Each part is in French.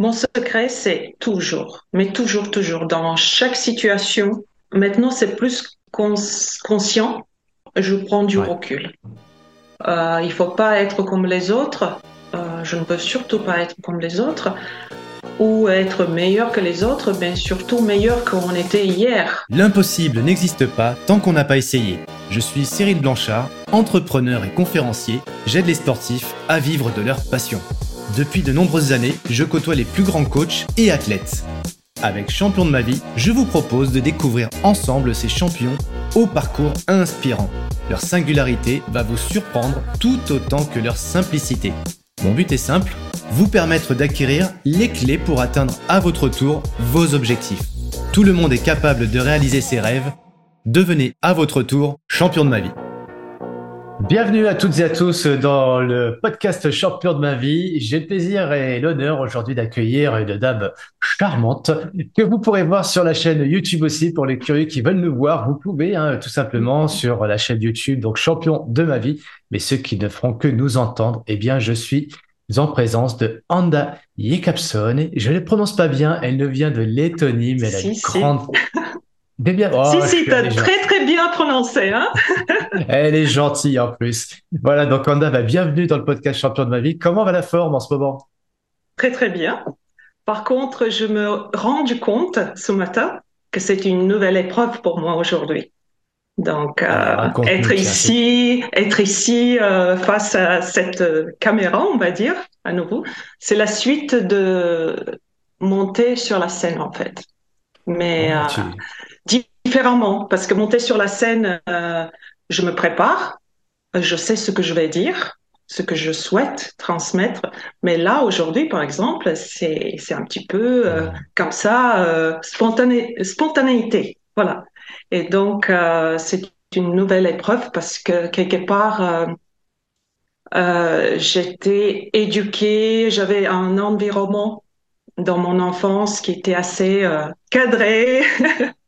Mon secret, c'est toujours, mais toujours, toujours, dans chaque situation. Maintenant, c'est plus conscient. Je prends du recul. Euh, il faut pas être comme les autres. Euh, je ne peux surtout pas être comme les autres ou être meilleur que les autres, mais surtout meilleur qu'on était hier. L'impossible n'existe pas tant qu'on n'a pas essayé. Je suis Cyril Blanchard, entrepreneur et conférencier. J'aide les sportifs à vivre de leur passion. Depuis de nombreuses années, je côtoie les plus grands coachs et athlètes. Avec Champion de ma vie, je vous propose de découvrir ensemble ces champions au parcours inspirant. Leur singularité va vous surprendre tout autant que leur simplicité. Mon but est simple, vous permettre d'acquérir les clés pour atteindre à votre tour vos objectifs. Tout le monde est capable de réaliser ses rêves. Devenez à votre tour champion de ma vie. Bienvenue à toutes et à tous dans le podcast Champion de ma vie. J'ai le plaisir et l'honneur aujourd'hui d'accueillir une dame charmante que vous pourrez voir sur la chaîne YouTube aussi pour les curieux qui veulent nous voir. Vous pouvez hein, tout simplement sur la chaîne YouTube, donc Champion de ma vie. Mais ceux qui ne feront que nous entendre, eh bien, je suis en présence de Anda Yekapson. Je ne le prononce pas bien, elle ne vient de Lettonie, mais elle a une grande... Bien... Oh, si, si, tu as très très bien prononcé. Hein elle est gentille en plus. Voilà, donc Anda, bah, bienvenue dans le podcast Champion de ma vie. Comment va la forme en ce moment? Très très bien. Par contre, je me rends compte ce matin que c'est une nouvelle épreuve pour moi aujourd'hui. Donc, euh, être, ici, être ici, face à cette euh, caméra, on va dire, à nouveau, c'est la suite de monter sur la scène, en fait. Mais ah, euh, différemment, parce que monter sur la scène, je me prépare, je sais ce que je vais dire, ce que je souhaite transmettre. Mais là, aujourd'hui, par exemple, c'est un petit peu comme ça, spontané, spontanéité. Voilà. Et donc, euh, c'est une nouvelle épreuve parce que quelque part, euh, euh, j'étais éduquée, j'avais un environnement dans mon enfance qui était assez cadré.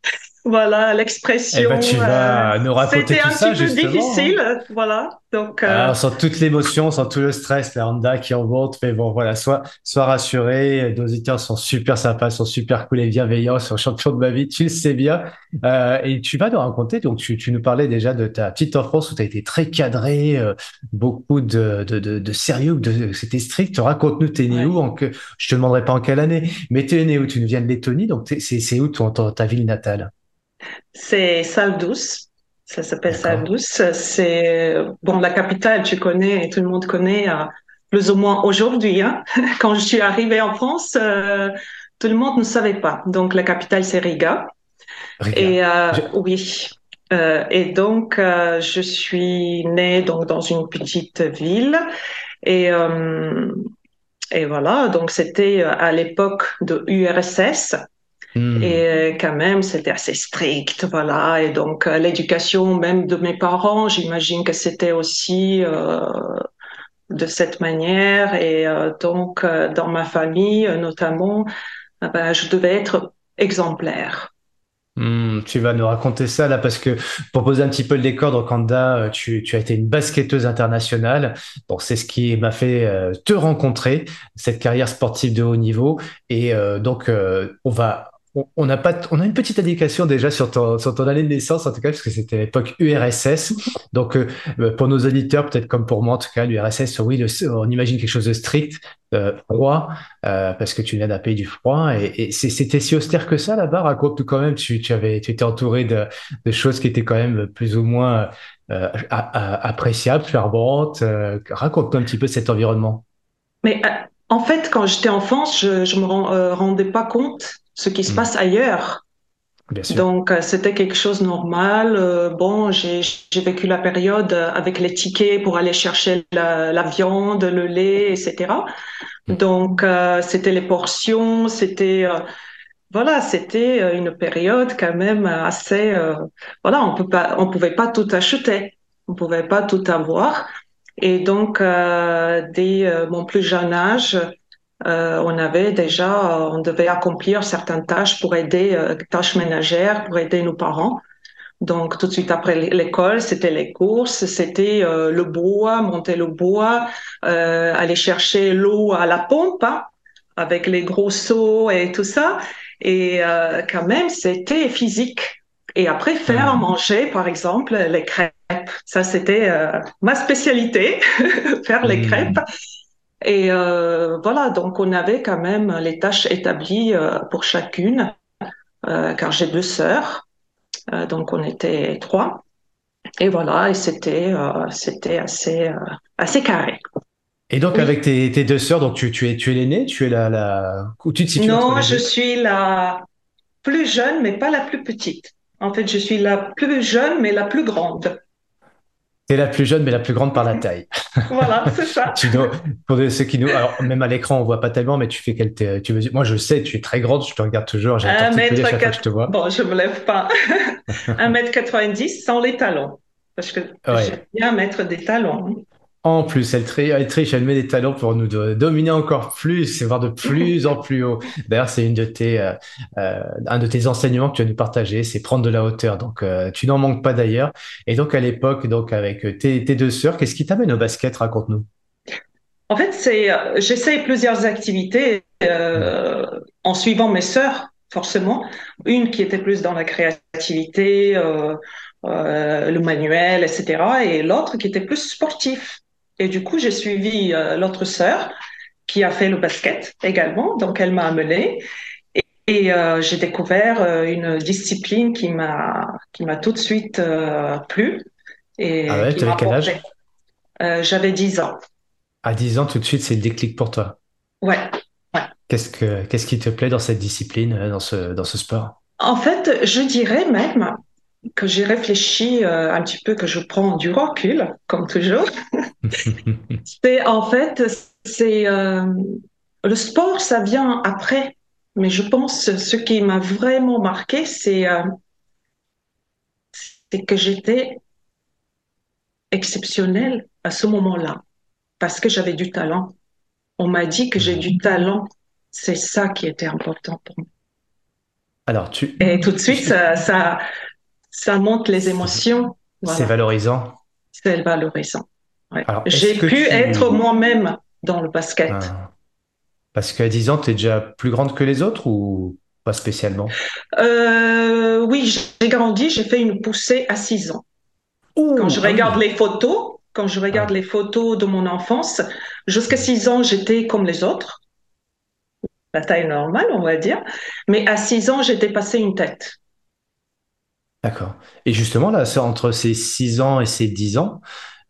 Voilà l'expression. Eh ben, tu vas nous raconter ça, C'était un petit peu difficile, voilà. Donc, euh... Ah, sans toute l'émotion, sans tout le stress, la Honda qui en monte, mais bon, voilà, sois, sois rassuré. Les auditeurs sont super sympas, sont super cool et bienveillants, sont champions de ma vie, tu le sais bien. Euh, et tu vas nous raconter, donc tu, tu nous parlais déjà de ta petite enfance où tu as été très cadré, euh, beaucoup de, de, de, de sérieux, de, c'était strict. Raconte-nous, t'es né où en que, Je te demanderai pas en quelle année, mais t'es né où Tu nous viens de Lettonie, donc c'est où ton, ta ville natale? C'est Salle Douce. Ça s'appelle Salle Douce. C'est bon la capitale, tu connais, tout le monde connaît euh, plus ou moins aujourd'hui. Hein. Quand je suis arrivée en France, euh, tout le monde ne savait pas. Donc la capitale c'est Riga. Et euh, oui. et donc je suis née donc dans une petite ville et et voilà. Donc c'était à l'époque de URSS. Hmm. Et euh, quand même, c'était assez strict, voilà. Et donc, euh, l'éducation même de mes parents, j'imagine que c'était aussi euh, de cette manière. Et donc, dans ma famille, notamment, ben, je devais être exemplaire. Hmm, tu vas nous raconter ça là parce que pour poser un petit peu le décor, donc Anda, tu, tu as été une basketteuse internationale. Donc c'est ce qui m'a fait te rencontrer, cette carrière sportive de haut niveau. Et donc on va on a pas, on a une petite indication déjà sur ton, sur ton année de naissance, en tout cas, parce que c'était l'époque URSS. Donc, euh, euh, pour nos auditeurs, peut-être comme pour moi, en tout cas, l'URSS, oui, on imagine quelque chose de strict, euh, froid, parce que tu viens d'un pays du froid. Et, c'était si austère que ça là-bas? Raconte-nous quand même, tu, tu, avais, tu étais entouré de, de, choses qui étaient quand même plus ou moins appréciables, ferventes. Raconte-nous un petit peu cet environnement. Mais en fait, quand j'étais enfant, je, je me rendais pas compte ce qui se mm. passe ailleurs. Donc, euh, c'était quelque chose de normal. Euh, bon, j'ai vécu la période avec les tickets pour aller chercher la, viande, le lait, etc. Mm. Donc, euh, c'était les portions, c'était voilà, c'était une période quand même assez voilà, on peut pas, on pouvait pas tout acheter, on pouvait pas tout avoir. Et donc, dès mon plus jeune âge, euh, on avait déjà, on devait accomplir certaines tâches pour aider, euh, tâches ménagères pour aider nos parents. Donc tout de suite après l'école, c'était les courses, c'était euh, le bois, monter le bois, aller chercher l'eau à la pompe. Hein. avec les gros sauts et tout ça. Et quand même, c'était physique. Et après, faire manger, par exemple, les crêpes. Ça, c'était ma spécialité, faire les mmh. crêpes. Et voilà, donc on avait quand même les tâches établies pour chacune, car j'ai deux sœurs. Euh, donc on était trois. Et voilà, et c'était euh, c'était assez euh, assez carré. Et donc avec tes, tes, deux sœurs, donc tu, tu es tu es l'aînée, tu es la la où tu te situes Non, je suis la plus jeune, mais pas la plus petite. En fait, je suis la plus jeune, mais la plus grande. T'es la plus jeune, mais la plus grande par la taille. voilà, c'est ça. tu pour ceux qui nous, alors même à l'écran, on voit pas tellement, mais tu fais quelle tu veux, moi je sais, tu es très grande, je te regarde toujours, j'ai un mètre je te vois. Bon, je me lève pas. un mètre 90 sans les talons. Parce que j'aime bien mettre des talons. En plus, elle, triche, elle met des talons pour nous dominer encore plus et voir de plus en plus haut. D'ailleurs, c'est une de tes, euh, euh, un de tes enseignements que tu as nous partager, c'est prendre de la hauteur. Donc, euh, tu n'en manques pas d'ailleurs. Et donc, à l'époque, donc avec tes, deux sœurs, qu'est-ce qui t'amène au basket? Raconte-nous. En fait, c'est, j'essaie plusieurs activités en suivant mes sœurs, forcément. Une qui était plus dans la créativité, le manuel, etc. Et l'autre qui était plus sportif. Et du coup, j'ai suivi euh, l'autre sœur qui a fait le basket également. Donc, elle m'a amenée. Et, euh, j'ai découvert euh, une discipline qui m'a qui m'a tout de suite plu. Et ah ouais, tu avais quel âge J'avais 10 ans. À 10 ans, tout de suite, c'est le déclic pour toi. Ouais. ouais. Qu'est-ce que qu'est-ce qui te plaît dans cette discipline, dans ce dans ce sport? En fait, je dirais même que j'ai réfléchi euh, un petit peu, que je prends du recul, comme toujours, c'est en fait, c'est euh, le sport, ça vient après. Mais je pense ce qui m'a vraiment marqué, c'est euh, que j'étais exceptionnelle à ce moment-là parce que j'avais du talent. On m'a dit que j'ai du talent. C'est ça qui était important pour moi. Alors tu. Et tout de suite, ça, ça, ça monte les émotions. C'est valorisant. C'est valorisant. J'ai pu être moi-même dans le basket. Ah. Parce qu'à 10 ans, tu es déjà plus grande que les autres ou pas spécialement? Euh, Oui, j'ai grandi, j'ai fait une poussée à 6 ans. quand je regarde les photos, quand je regarde les photos de mon enfance, jusqu'à 6 ans, j'étais comme les autres. La taille normale, on va dire. Mais à 6 ans, j'étais passé une tête. D'accord. Et justement, là, entre ces 6 ans et ces 10 ans,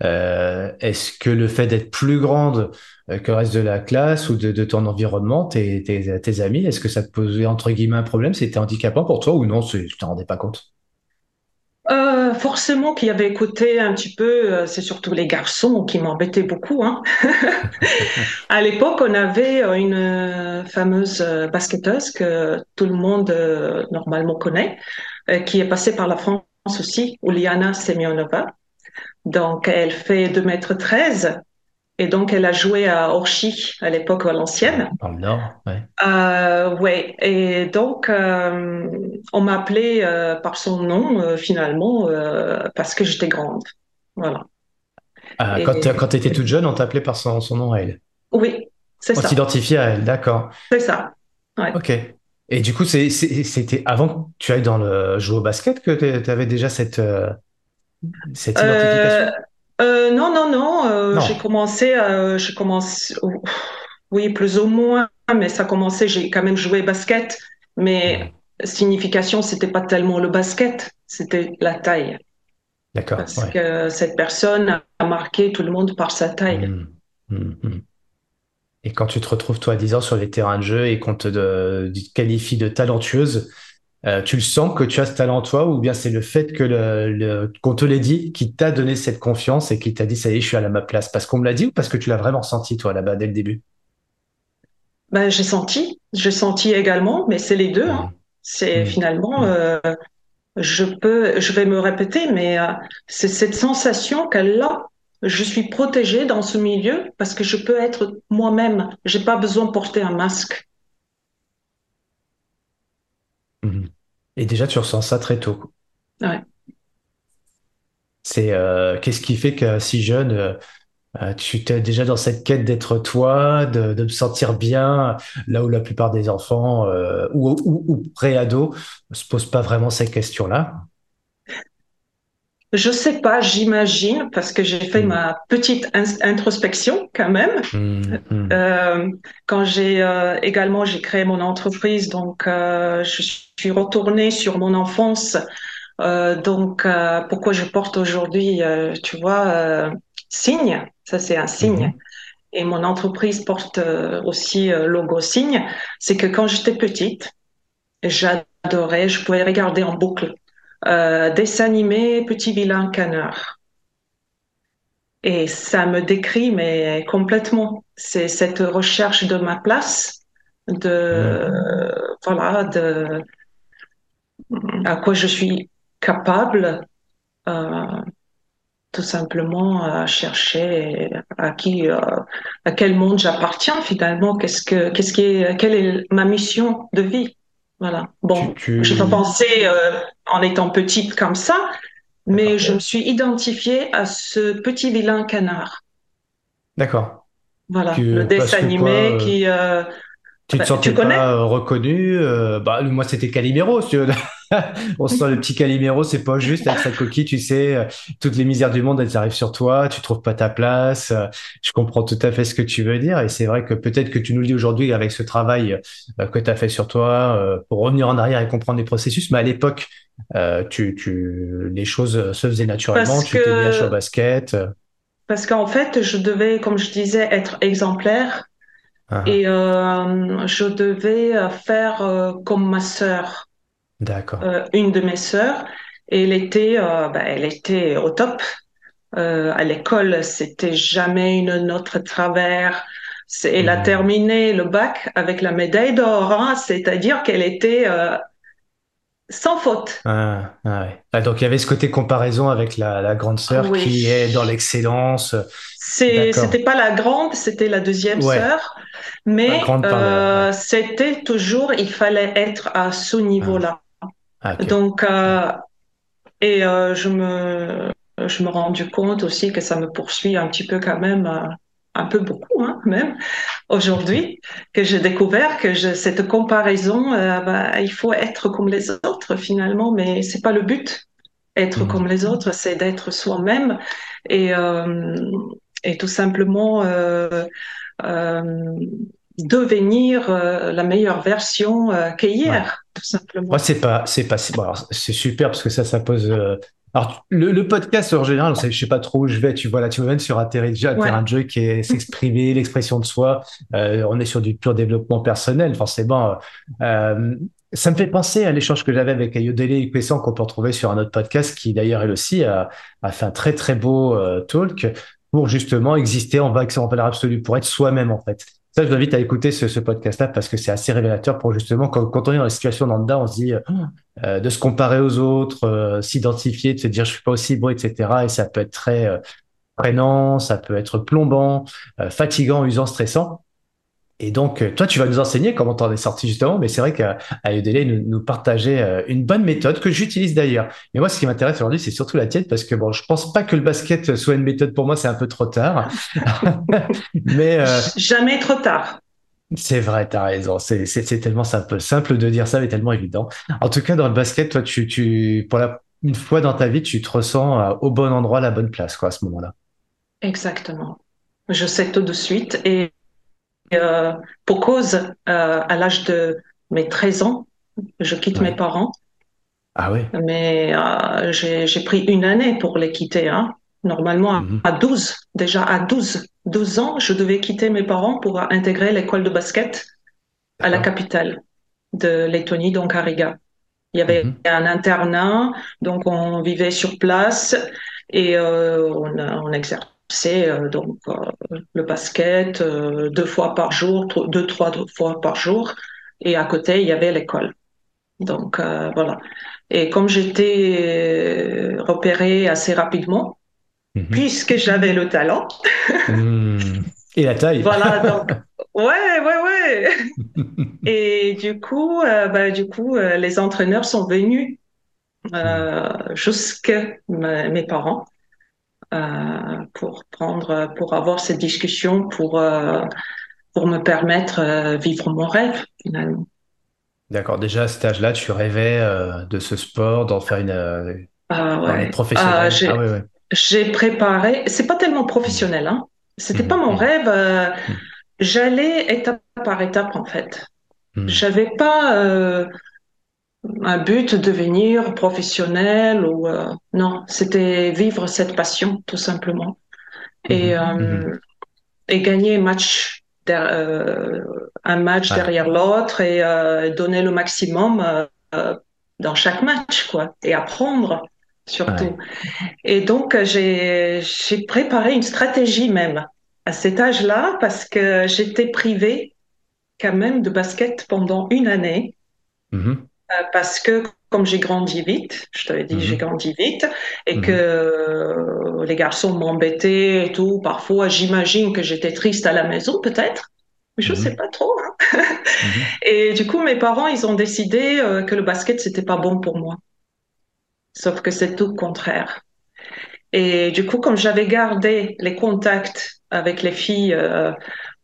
euh, est-ce que le fait d'être plus grande euh, que le reste de la classe ou de, ton environnement, tes, tes, amis, est-ce que ça te posait entre guillemets un problème? C'était handicapant pour toi ou non? Tu t'en rendais pas compte? Euh, forcément, qui avait écouté un petit peu, c'est surtout les garçons qui m'embêtaient beaucoup. Hein. à l'époque, on avait une fameuse basketteuse que tout le monde normalement connaît, qui est passée par la France aussi, Uliana Semyonova. Donc, elle fait 2 mètres 13 et donc elle a joué à Orchy à l'époque valencienne. Dans le Nord, ouais. Euh, ouais. Et donc, euh, on m'a appelé euh, par son nom euh, finalement parce que j'étais grande. Voilà. Ah, quand tu étais toute jeune, on t'appelait par son, son, nom à elle. Oui, c'est ça. On s'identifiait à elle, d'accord. C'est ça. Ouais. Ok. Et du coup, c'était avant que tu ailles dans le jouer au basket que tu avais déjà cette, euh, cette euh, identification? euh, Non, non, non. J'ai commencé, j'ai commencé, oui, plus ou moins, mais ça a commencé, j'ai quand même joué basket, mais signification, c'était pas tellement le basket, c'était la taille. D'accord. Parce que cette personne a marqué tout le monde par sa taille. Mmh, mmh, mmh. Et quand tu te retrouves, toi, à 10 ans sur les terrains de jeu et qu'on te, qualifie de talentueuse, euh, tu le sens que tu as ce talent en toi ou bien c'est le fait que le, qu'on te l'ait dit qui t'a donné cette confiance et qui t'a dit ça y est, je suis à ma place? Parce qu'on me l'a dit ou parce que tu l'as vraiment senti, toi, là-bas, dès le début? Ben, J'ai senti, j'ai senti également, mais c'est les deux. Hein. Mmh. C'est mmh. finalement, mmh. Euh, je peux, je vais me répéter, mais euh, c'est cette sensation qu'elle a je suis protégée dans ce milieu parce que je peux être moi-même. J'ai pas besoin de porter un masque. Mhm. Et déjà, tu ressens ça très tôt. Ouais. C'est euh, qu'est-ce qui fait que si jeune, euh, tu es déjà dans cette quête d'être toi, de, de me sentir bien, là où la plupart des enfants ou, ou, ou pré-ados se posent pas vraiment ces questions-là? Je sais pas, j'imagine, parce que j'ai fait hmm. ma petite introspection quand même. Hmm, hmm. Euh, quand j'ai euh, également j'ai créé mon entreprise, donc euh, je suis retournée sur mon enfance. Donc pourquoi je porte aujourd'hui, tu vois, signe. Ça c'est un signe. Et mon entreprise porte aussi logo signe. C'est que quand j'étais petite, j'adorais, je pouvais regarder en boucle euh, dessin animé Petit vilain canard. Et ça me décrit, mais complètement. C'est cette recherche de ma place, de, voilà, de, à quoi je suis capable, euh, tout simplement à chercher à qui, euh, à quel monde j'appartiens finalement, qu'est-ce que, qu'est-ce qui est, quelle est ma mission de vie? Voilà. Bon, je pas pensé euh, en étant petite comme ça, mais je me suis identifiée à ce petit vilain canard. D'accord. Voilà, le dessin animé euh, qui. Euh, tu te bah, sentais pas reconnu bah, Moi, c'était Calimero, si on sent le petit Calimero, c'est pas juste avec sa coquille, tu sais, euh, toutes les misères du monde, elles arrivent sur toi, tu trouves pas ta place. Euh, je comprends tout à fait ce que tu veux dire et c'est vrai que peut-être que tu nous le dis aujourd'hui avec ce travail euh, que tu as fait sur toi pour revenir en arrière et comprendre les processus, mais à l'époque, tu, tu, les choses se faisaient naturellement, tu étais bien au basket. Parce qu'en fait, je devais, comme je disais, être exemplaire. Ah. Et je devais faire comme ma sœur. D'accord. Euh, une de mes sœurs, et elle était, euh, bah, elle était au top. Euh, à l'école, c'était jamais une de travers. Elle a hmm. terminé le bac avec la médaille d'or, hein, c'est-à-dire qu'elle était sans faute. Ah, ah, ouais. ah, donc il y avait ce côté comparaison avec la, la grande sœur qui est dans l'excellence. C'était pas la grande, c'était la deuxième sœur, mais euh, c'était toujours, il fallait être à ce niveau-là. Donc, euh, et euh, je me, je me rendu compte aussi que ça me poursuit un petit peu quand même, un peu beaucoup hein, même aujourd'hui, que j'ai découvert que je, cette comparaison, bah, il faut être comme les autres finalement, mais c'est pas le but. Être mmh. comme les autres, c'est d'être soi-même et, et tout simplement devenir euh, la meilleure version euh, qu'hier, tout simplement. C'est pas, c'est pas, c'est super parce que ça, ça pose. Euh, alors, le, podcast en général, je sais pas trop où je vais. Tu vois là, tu me mènes sur un terrain, un terrain de jeu qui est s'exprimer, l'expression de soi. on est sur du pur développement personnel, forcément. ça me fait penser à l'échange que j'avais avec Ayodele Ikwessan qu'on peut retrouver sur un autre podcast qui d'ailleurs elle aussi a, a fait un très très beau talk pour justement exister en valeur absolue, pour être soi-même en fait. Ça, je vous invite à écouter ce, podcast-là parce que c'est assez révélateur pour justement, quand, on est dans la situation dans on se dit euh, de se comparer aux autres, euh, s'identifier, de se dire je suis pas aussi beau, etc. Et ça peut être très euh, prenant, ça peut être plombant, euh, fatigant, usant, stressant. Et donc, euh, toi, tu vas nous enseigner comment t'en es sorti justement, mais c'est vrai qu'à Udele, nous, nous partageait euh, une bonne méthode que j'utilise d'ailleurs. Mais moi, ce qui m'intéresse aujourd'hui, c'est surtout la tienne parce que bon, je pense pas que le basket soit une méthode pour moi, c'est un peu trop tard. mais euh, jamais trop tard. C'est vrai, tu as raison. C'est tellement simple, simple de dire ça, mais tellement évident. En tout cas, dans le basket, toi, tu, tu pour la une fois dans ta vie, tu te ressens au bon endroit, à la bonne place, quoi, à ce moment-là. Exactement. Je sais tout de suite et euh, pour cause, euh, à l'âge de mes 13 ans, je quitte mes parents. Ah oui. Mais euh, j'ai pris une année pour les quitter. Hein. Normalement, mhm. à 12, déjà à 12, 12 ans, je devais quitter mes parents pour intégrer l'école de basket à la capitale de Lettonie, donc à Riga. Il y avait mhm. un internat, donc on vivait sur place et on, on exerçait c'est euh, donc euh, le basket euh, deux fois par jour, deux trois fois par jour, et à côté il y avait l'école. Donc voilà. Et comme j'étais repérée assez rapidement, mhm. puisque j'avais le talent. Hmm. Et la taille. Voilà, donc, ouais, ouais, ouais. Et du coup, bah, du coup, les entraîneurs sont venus euh, jusqu'à mes parents pour prendre, pour avoir cette discussion, pour pour me permettre vivre mon rêve finalement. D'accord. Déjà à cet âge-là, tu rêvais de ce sport, d'en faire une, ah, professionnelle. Ah, ah j'ai préparé. C'est pas tellement professionnel, hein. C'était pas mon mmh. rêve. Mmh. J'allais étape par étape en fait. Mmh. J'avais pas un but de devenir professionnel ou euh, non, c'était vivre cette passion tout simplement et mhm. Euh, mhm. et gagner match euh, un match derrière l'autre et donner le maximum dans chaque match quoi et apprendre surtout. Et donc j'ai j'ai préparé une stratégie même à cet âge-là parce que j'étais privée quand même de basket pendant une année. Mhm. Euh, parce que comme j'ai grandi vite, je t'avais dit, j'ai mhm. grandi vite, et mhm. que euh, les garçons m'embêtaient et tout. Parfois, j'imagine que j'étais triste à la maison, peut-être, mais je ne mhm. sais pas trop. Hein. Et du coup, mes parents, ils ont décidé euh, que le basket, c'était pas bon pour moi. Sauf que c'est tout le contraire. Et du coup, comme j'avais gardé les contacts avec les filles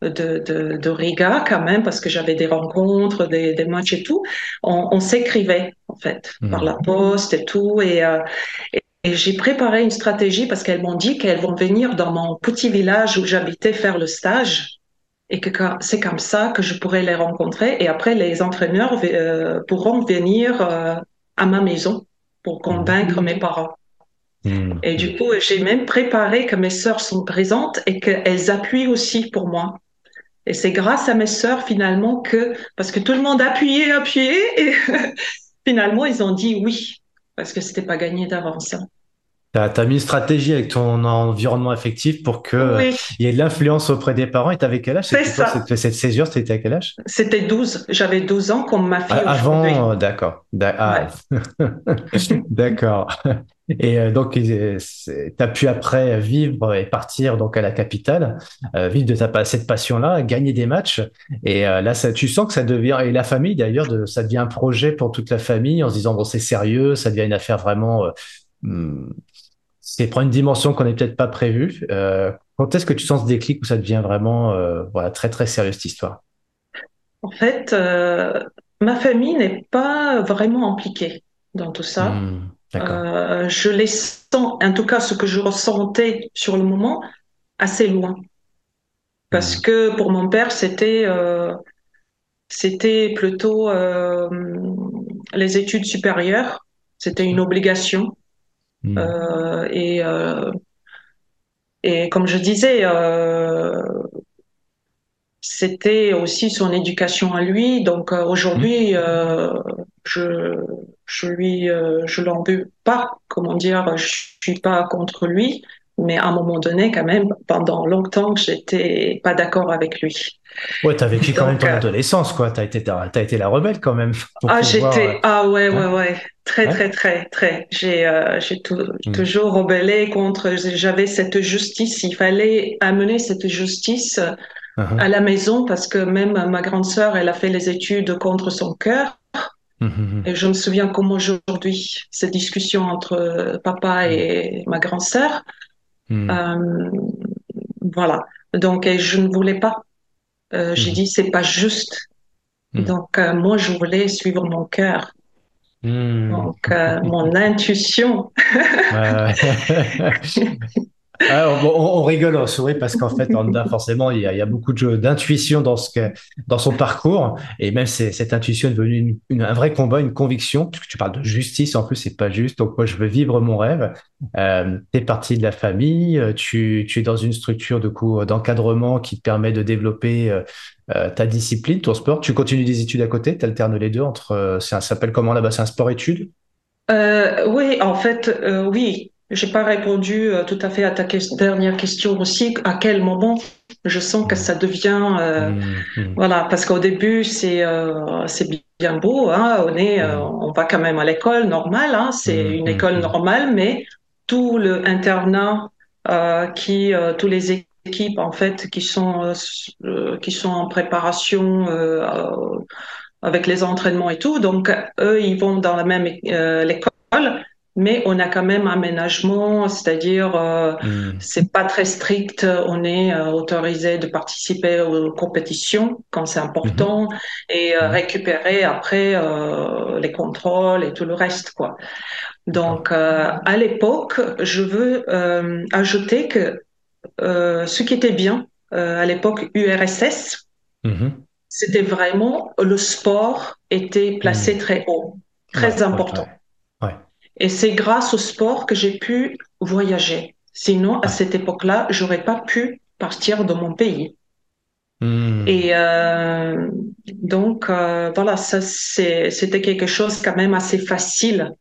de, de, de, Riga quand même, parce que j'avais des rencontres, des, des, matchs et tout. On, on s'écrivait en fait par la mhm. poste et tout. Et, euh, et, j'ai préparé une stratégie parce qu'elles m'ont dit qu'elles vont venir dans mon petit village où j'habitais faire le stage et que c'est comme ça que je pourrais les rencontrer. Et après, les entraîneurs euh, pourront venir euh, à ma maison pour convaincre mhm. mes parents. Mhm. Et du coup, j'ai même préparé que mes sœurs sont présentes et qu'elles appuient aussi pour moi. Et c'est grâce à mes sœurs finalement que, parce que tout le monde appuyait, appuyait, et finalement ils ont dit oui, parce que c'était pas gagné d'avance. Hein. Tu as, mis une stratégie avec ton environnement affectif pour qu'il euh, y ait de l'influence auprès des parents. Et tu avais quel âge? C'est ça. Cette, cette césure, c'était à quel âge? C'était 12. J'avais 12 ans comme ma fille. Ah, avant, d'accord. Ah. d'accord. Et euh, donc, tu as pu après vivre et partir donc à la capitale, euh, vivre de ta, cette passion-là, gagner des matchs. Et euh, là, ça, tu sens que ça devient, et la famille d'ailleurs, ça devient un projet pour toute la famille en se disant, bon, c'est sérieux, ça devient une affaire vraiment, hmm, c'est prend une dimension qu'on n'est peut-être pas prévue. quand est-ce que tu sens ce déclic où ça devient vraiment voilà, très, très sérieux cette histoire? En fait, ma famille n'est pas vraiment impliquée dans tout ça. Hmm. Euh, je les sens, en tout cas ce que je ressentais sur le moment, assez loin. Parce hmm. que pour mon père, c'était euh, c'était plutôt euh, les études supérieures, c'était une obligation. Hmm. Euh, et euh, et comme je disais, c'était aussi son éducation à lui. Donc aujourd'hui, hmm. je je lui, euh, je l'en veux pas, comment dire, je suis pas contre lui, mais à un moment donné, quand même, pendant longtemps, j'étais pas d'accord avec lui. Ouais, t'as vécu quand même ton euh, adolescence, quoi. T'as été, as été la rebelle quand même. Ah, j'étais, euh, ah ouais, ouais, ouais, très, très, très, très. J'ai, j'ai hmm. toujours rebellé contre. J'avais cette justice. Il fallait amener cette justice uh-huh. à la maison parce que même ma grande sœur, elle a fait les études contre son cœur. Mhm. Et je me souviens comme aujourd'hui, cette discussion entre papa et ma grande sœur. Euh, voilà. Donc, je ne voulais pas. Euh, j'ai mhm. dit, c'est pas juste. Donc, euh, moi, je voulais suivre mon cœur. Donc, mon intuition. Ah, on, rigole, on sourit parce qu'en fait, forcément, il y a, beaucoup d'intuition dans, son parcours. Et même cette intuition est devenue un vrai combat, une conviction. Puisque tu parles de justice, en plus, c'est pas juste. Donc, moi, je veux vivre mon rêve. Euh, tu es partie de la famille. Tu, es dans une structure de d'encadrement qui te permet de développer euh, euh, ta discipline, ton sport. Tu continues des études à côté. Tu alternes les deux entre. Euh, ça s'appelle comment là-bas? C'est un sport-études? Oui, en fait, oui. J'ai pas répondu euh, tout à fait à ta dernière question aussi. À quel moment je sens que ça devient, euh, mmh, mmh. voilà, parce qu'au début c'est euh, c'est bien beau, hein, on est, euh, mmh. on va quand même à l'école normale, hein, c'est une école normale, mais tout le internat qui, tous les équipes en fait qui sont qui sont en préparation avec les entraînements et tout, donc eux ils vont dans la même école mais on a quand même un aménagement, c'est-à-dire euh, hmm. c'est pas très strict. On est euh, autorisé de participer aux compétitions quand c'est important hmm. et euh, hmm. récupérer après euh, les contrôles et tout le reste, quoi. Donc à l'époque, je veux ajouter que ce qui était bien à l'époque URSS, c'était vraiment le sport était placé très haut, très important. Et c'est grâce au sport que j'ai pu voyager. Sinon, à cette époque-là, j'aurais pas pu partir de mon pays. Hmm. Et euh, donc, euh, voilà, ça, c'était quelque chose quand même assez facile.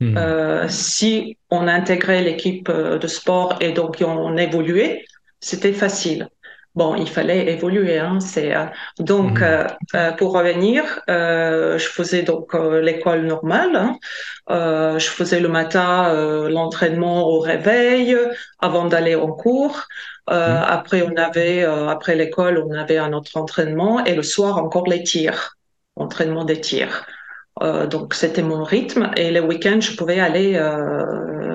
Hmm. Euh, si on intégrait l'équipe de sport et donc on évoluait, c'était facile. Bon, il fallait évoluer. Hein, c'est euh, donc mhm. euh, euh, pour revenir, je faisais donc l'école normale. Hein, je faisais le matin l'entraînement au réveil avant d'aller en cours. Mhm. Après, on avait après l'école, on avait un autre entraînement et le soir encore les tirs, entraînement des tirs. donc c'était mon rythme et les week-ends, je pouvais aller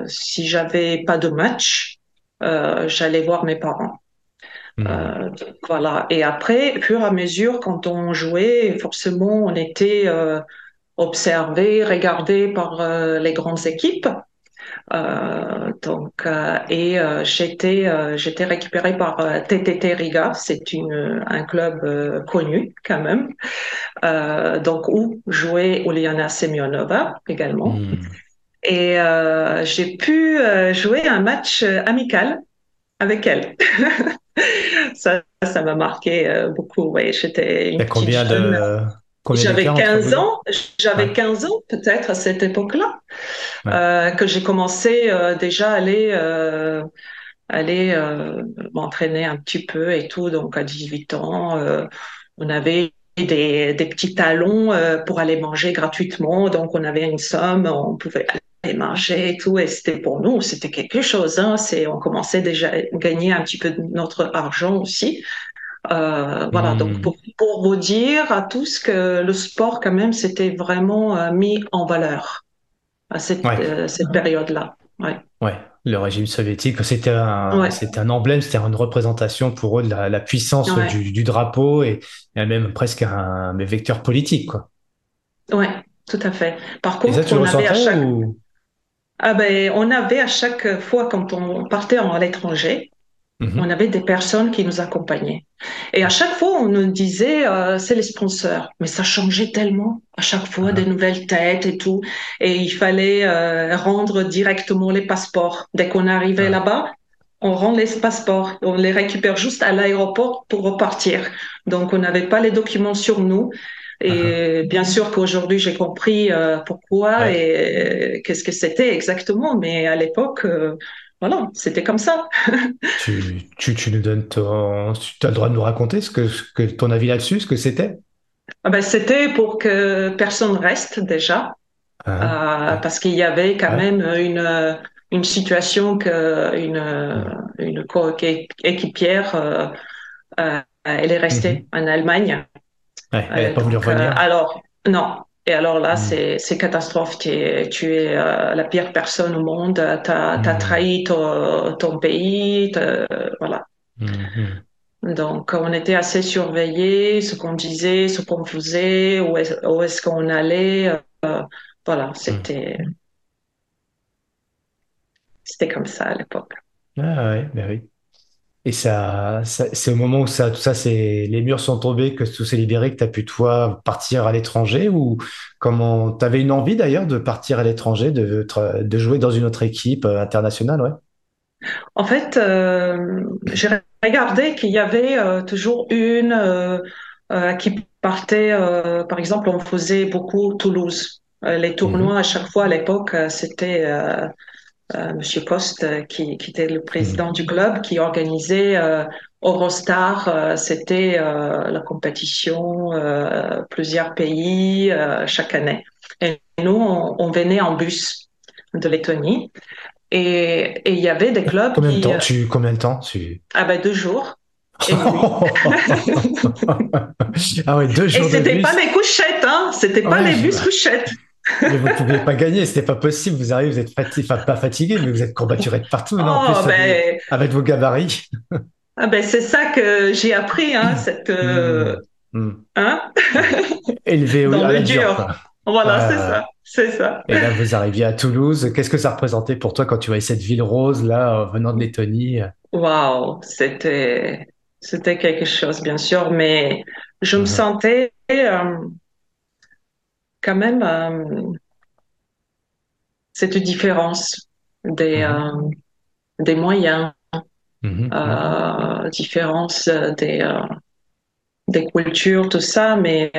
si j'avais pas de match, j'allais voir mes parents. Euh, voilà. Et après, fur et à mesure, quand on jouait, forcément, on était euh, observé, regardé par euh, les grandes équipes. Donc, et j'étais j'étais récupérée par TTT Riga, c'est une un club connu quand même. donc où jouait Uliana Semyonova également. Hmm. Et j'ai pu jouer un match amical avec elle. ça, ça m'a marqué euh, beaucoup. Ouais, j'étais une combien de j'avais 15 ans, j'avais 15 ans peut-être à cette époque-là, euh, que j'ai commencé euh, déjà à aller, aller m'entraîner un petit peu et tout. Donc à 18 ans, on avait des, des petits talons pour aller manger gratuitement. Donc on avait une somme, on pouvait et marcher et tout. Et c'était pour nous, c'était quelque chose. Hein. C'est, on commençait déjà à gagner un petit peu de notre argent aussi. Euh, voilà, donc hmm. pour, pour, vous dire à tous que le sport, quand même, c'était vraiment euh, mis en valeur à cette, euh, cette période-là. Ouais. ouais. Le régime soviétique, c'était un, c'était un emblème, c'était une représentation pour eux de la, la puissance du, du, drapeau et, et, même presque un vecteur politique, quoi. Ouais, tout à fait. Par contre, on avait à chaque... Ah ben, on avait à chaque fois quand on partait à l'étranger, mhm. on avait des personnes qui nous accompagnaient. Et à chaque fois, on nous disait, euh, c'est les sponsors. Mais ça changeait tellement. À chaque fois, des nouvelles têtes et tout. Et il fallait euh, rendre directement les passeports. Dès qu'on arrivait là-bas, on rend les passeports. On les récupère juste à l'aéroport pour repartir. Donc, on n'avait pas les documents sur nous. Et uh-huh. bien sûr qu'aujourd'hui j'ai compris euh, pourquoi et qu'est-ce que c'était exactement, mais à l'époque, euh, voilà, c'était comme ça. tu, tu, tu, nous donnes ton, tu as le droit de nous raconter ce que, que ton avis là-dessus, ce que c'était? Ah ben, C'était pour que personne reste déjà, ah, euh, parce qu'il y avait quand même une, une situation que une, une coéquipière, elle est restée mm-hmm. en Allemagne. Ouais, elle pas voulu revenir. Euh, alors, non. Et alors là, hmm. c'est catastrophe. Tu es, tu es euh, la pire personne au monde. Tu as, hmm. trahi ton, ton pays. Voilà. Hmm, Donc, on était assez surveillés, ce qu'on disait, ce qu'on faisait, où est-ce qu'on allait. Euh, voilà, c'était. C'était comme ça à l'époque. Ah ouais, ben oui. Et ça, c'est au moment où ça, tout ça, c'est les murs sont tombés, que tout s'est libéré, que tu as pu toi partir à l'étranger ou comment tu avais une envie d'ailleurs de partir à l'étranger, de, de jouer dans une autre équipe euh, internationale, ouais? En fait, euh, j'ai regardé qu'il y avait euh, toujours une qui partait. par exemple, on faisait beaucoup Toulouse. les tournois mhm. à chaque fois à l'époque, c'était euh, Monsieur Post, euh, qui, qui, était le président du club, qui organisait euh, Eurostar. Euh, c'était la compétition, plusieurs pays chaque année. Et nous, on, on, venait en bus de Lettonie. Et il y avait des clubs combien qui... De temps tu, combien de temps tu... Ah ben deux jours. ah ouais, deux jours. Et c'était pas les couchettes, hein. C'était pas les bus couchettes. Mais vous ne pouviez pas gagner, c'était pas possible. Vous arrivez, vous êtes fatigué, enfin pas fatigué, mais vous êtes courbaturé de partout. non, oh, ben... avec, vos gabarits. ah ben c'est ça que j'ai appris, hein, cette, euh... mmh. hein élevé dans le dur. Voilà, c'est ça, c'est ça. Et là, vous arriviez à Toulouse. Qu'est-ce que ça représentait pour toi quand tu voyais cette ville rose là, venant de Lettonie? Waouh, c'était c'était quelque chose, bien sûr, mais je me sentais euh, quand même euh, cette différence des, euh, des moyens, différence des, des cultures, tout ça, mais,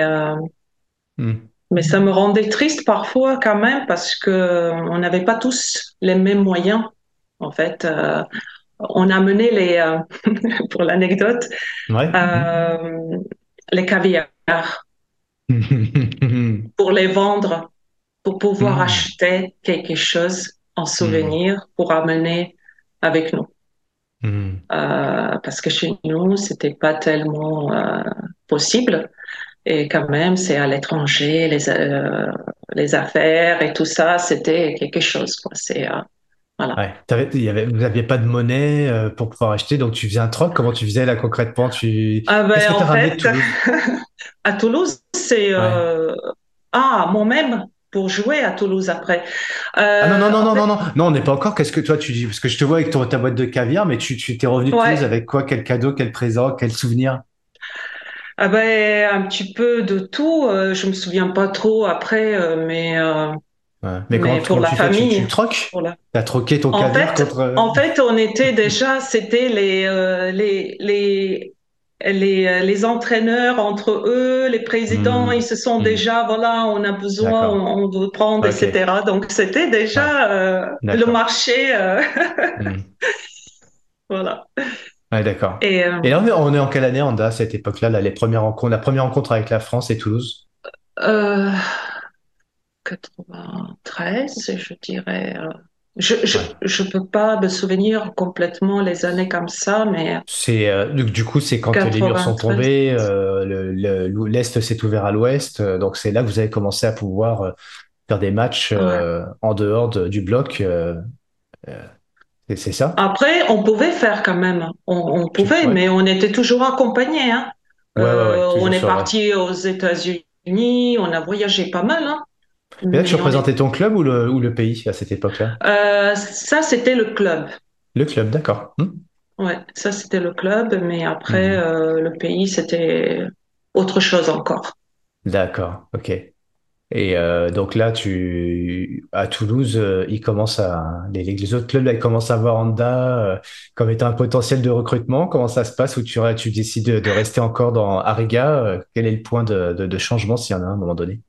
mm. mais ça me rendait triste parfois quand même parce que on n'avait pas tous les mêmes moyens, en fait on a mené les, pour l'anecdote, les caviars pour les vendre, pour pouvoir hmm. acheter quelque chose en souvenir hmm. pour amener avec nous. Hmm. Euh, parce que chez nous, c'était pas tellement euh, possible. Et quand même, c'est à l'étranger, les, euh, les affaires et tout ça, c'était quelque chose. Quoi. C'est, voilà. Ouais. y avait, vous n'aviez pas de monnaie pour pouvoir acheter, donc tu faisais un troc. Comment tu faisais là concrètement? Tu... Ah ben, en fait, Toulouse? à Toulouse, c'est. Ah moi-même pour jouer à Toulouse après. Euh, ah non non non non, non non. Non on n'est pas encore. Qu'est-ce que toi tu dis? Parce que je te vois avec ton, ta boîte de caviar, mais tu tu t'es revenu de Toulouse avec quoi? Quel cadeau Quel présent Quel souvenir? Ah ben un petit peu de tout. Euh, je me souviens pas trop après, euh, mais mais, pour la famille, tu, tu troques? Tu as troqué ton en fait, contre... Euh, en fait, on était déjà, c'était les, euh, les, les, les, euh, les, entraîneurs entre eux, les présidents, hmm. ils se sont hmm. déjà, voilà, on a besoin, on, veut prendre, etc. Donc, c'était déjà le marché. Hmm. Voilà. Ouais, d'accord. Et, là, on est en quelle année, Anda, à cette époque-là, là, les premières rencontres, la première rencontre avec la France et Toulouse? 93, je dirais. Euh, je je, peux pas me souvenir complètement les années comme ça, mais c'est euh, du coup c'est quand les murs sont tombés, euh, l'est s'est ouvert à l'ouest, donc c'est là que vous avez commencé à pouvoir faire des matchs en dehors du bloc. c'est ça? Après, on pouvait faire quand même, on, pouvait, mais on était toujours accompagné. Hein. on est parti aux États-Unis, on a voyagé pas mal. Hein. Mais là, tu représentais ton club ou le, ou le pays à cette époque-là euh, Ça, c'était le club. Le club, d'accord. Hmm. Ouais, ça, c'était le club, mais après, hmm. euh, le pays, c'était autre chose encore. D'accord, ok. Et euh, donc là, tu à Toulouse, ils commencent à les, les, autres clubs, là, ils commencent à voir Honda comme étant un potentiel de recrutement. Comment ça se passe? Ou tu, tu décides de, rester encore dans Ariga? Quel est le point de, de, de changement s'il y en a à un moment donné?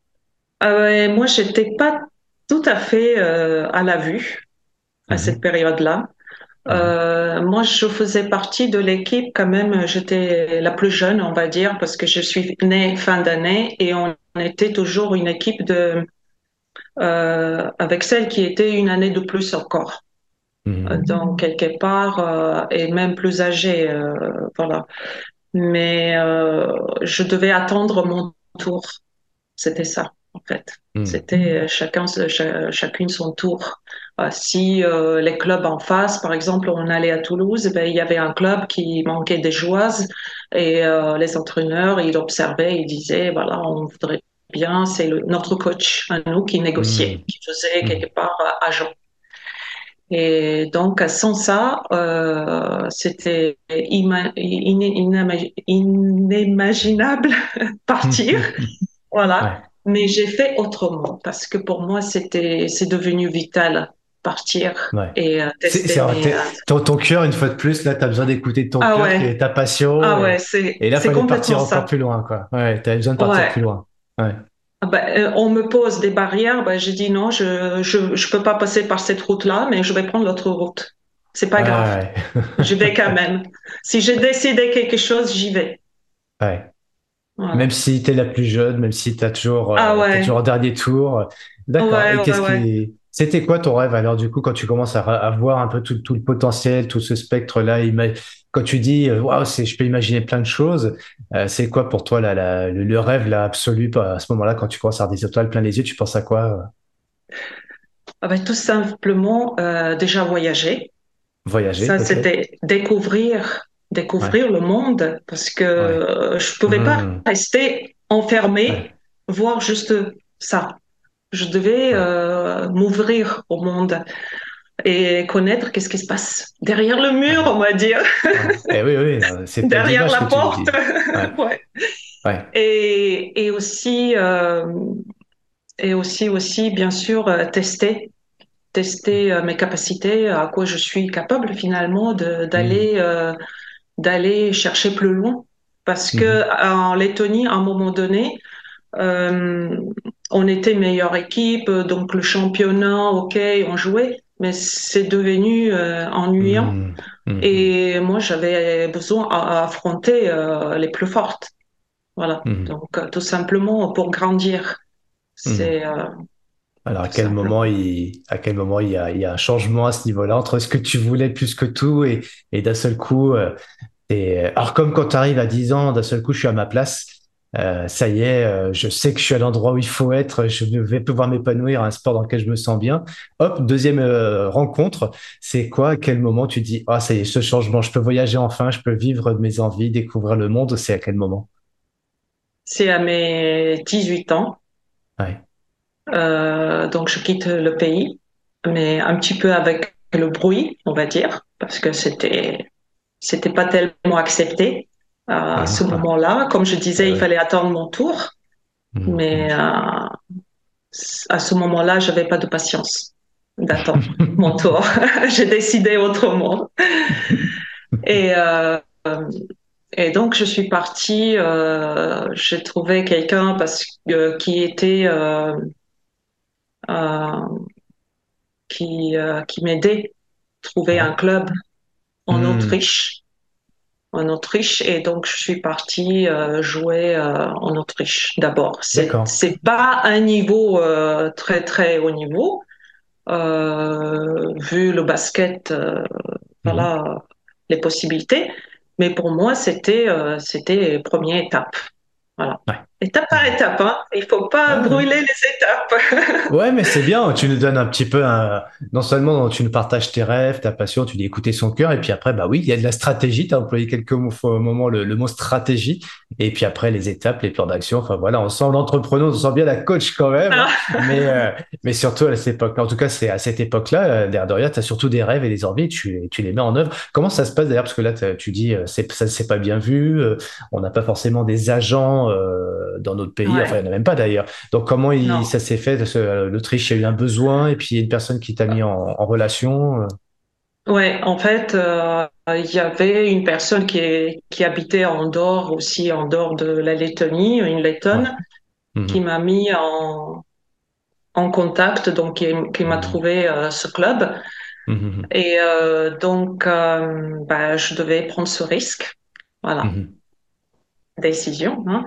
Euh, moi, j'étais pas tout à fait euh, à la vue à mhm. cette période-là. Mhm. Euh, moi, je faisais partie de l'équipe quand même. J'étais la plus jeune, on va dire, parce que je suis née fin d'année et on était toujours une équipe de euh, avec celle qui était une année de plus encore. Mhm. Donc quelque part euh, et même plus âgée, voilà. Mais je devais attendre mon tour. C'était ça en fait. Hmm. C'était euh, chacun, chacune son tour. Euh, si euh, les clubs en face, par exemple, on allait à Toulouse, ben, il y avait un club qui manquait des joueuses et les entraîneurs, ils observaient, ils disaient, voilà, on voudrait bien, c'est notre coach à nous qui négociait, hmm. qui faisait hmm. quelque part agent. Et donc, sans ça, euh, c'était inimaginable partir. voilà. Mais j'ai fait autrement parce que pour moi, c'était, c'est devenu vital partir et euh, tester. ton, ton cœur, une fois de plus, là, tu as besoin d'écouter ton ah cœur et ta passion. Ah ouais, c'est Et là, il fallait partir encore plus loin, quoi. Ouais, tu as besoin de partir plus loin. Ouais. Ah bah, euh, on me pose des barrières, bah, j'ai dit non, je, je, je peux pas passer par cette route-là, mais je vais prendre l'autre route. C'est pas grave. je vais quand même. Si j'ai décidé quelque chose, j'y vais. Ouais. Même si tu es la plus jeune, même si tu as toujours, ah euh, toujours en dernier tour. D'accord. Et qu'est-ce qui. C'était quoi ton rêve alors du coup quand tu commences à, voir un peu tout, tout, le potentiel, tout ce spectre-là Quand tu dis euh, waouh, je peux imaginer plein de choses, euh, c'est quoi pour toi le, rêve là absolu à ce moment-là quand tu commences à avoir des étoiles plein les yeux Tu penses à quoi ah ben, Tout simplement, euh, déjà voyager. Voyager. Ça, c'était découvrir, découvrir le monde parce que je pouvais pas hmm. rester enfermé, voir juste ça. Je devais euh, m'ouvrir au monde et connaître qu'est-ce qui se passe derrière le mur, on va dire. Eh oui, oui, c'est derrière la porte. ouais. Ouais. Et, et aussi, euh, et aussi, aussi, bien sûr, euh, tester, tester euh, mes capacités, à quoi je suis capable finalement d'aller, mmh. D'aller chercher plus loin. Parce que mmh. en Lettonie, à un moment donné, on était meilleure équipe, donc le championnat, ok, on jouait, mais c'est devenu ennuyant. Mmh. Et moi, j'avais besoin d'affronter les plus fortes. Voilà. Mhm. Donc, euh, tout simplement pour grandir. Mhm. C'est. Euh, Alors, à quel, moment il, à quel moment il y a, il y a un changement à ce niveau-là entre ce que tu voulais plus que tout et, et d'un seul coup, euh, et, alors comme quand tu arrives à 10 ans, d'un seul coup, je suis à ma place, ça y est, je sais que je suis à l'endroit où il faut être, je vais pouvoir m'épanouir à un sport dans lequel je me sens bien. Hop, deuxième rencontre, c'est quoi À quel moment tu dis, ah, ça y est, ce changement, je peux voyager enfin, je peux vivre mes envies, découvrir le monde, c'est à quel moment? C'est à mes 18 ans. Euh, donc je quitte le pays, mais un petit peu avec le bruit, on va dire, parce que c'était c'était pas tellement accepté à ce moment-là. Comme je disais, il fallait attendre mon tour, mhm. mais euh, à ce moment-là, j'avais pas de patience d'attendre mon tour. J'ai décidé autrement. Et euh, et donc, je suis partie, euh, j'ai trouvé quelqu'un parce que, qui était, euh, euh, qui, euh, qui m'aidait à trouver un club en hmm. Autriche. En Autriche. Et donc, je suis partie euh, jouer euh, en Autriche d'abord. C'est, c'est pas un niveau très, très haut niveau. vu le basket, voilà hmm. les possibilités. Mais pour moi, c'était euh, c'était première étape. Voilà. Étape par étape, hein. Il faut pas brûler les étapes. ouais, mais c'est bien. Tu nous donnes un petit peu un... non seulement tu nous partages tes rêves, ta passion, tu dis écouter son cœur, et puis après, bah oui, il y a de la stratégie. Tu as employé quelques mots, au moment le, mot stratégie, et puis après les étapes, les plans d'action. Enfin voilà, on sent l'entrepreneur, on sent bien la coach quand même. Ah. mais euh, mais surtout à cette époque. En tout cas, c'est à cette époque-là, euh, derrière tu as surtout des rêves et des envies. Tu tu les mets en œuvre. Comment ça se passe d'ailleurs? Parce que là, tu dis euh, c'est ça c'est pas bien vu. On n'a pas forcément des agents dans notre pays. Enfin, il n'y en a même pas d'ailleurs. Donc, comment il, ça s'est fait? L'Autriche a eu un besoin et puis il y a une personne qui t'a mis en, relation euh? Ouais, en fait, euh, il y avait une personne qui, qui habitait en dehors aussi, en dehors de la Lettonie, une Lettonne, mhm. qui m'a mis en, en contact, donc qui, m'a mhm. trouvé euh, ce club. Mhm. Et donc, bah, je devais prendre ce risque. Voilà décision, hein,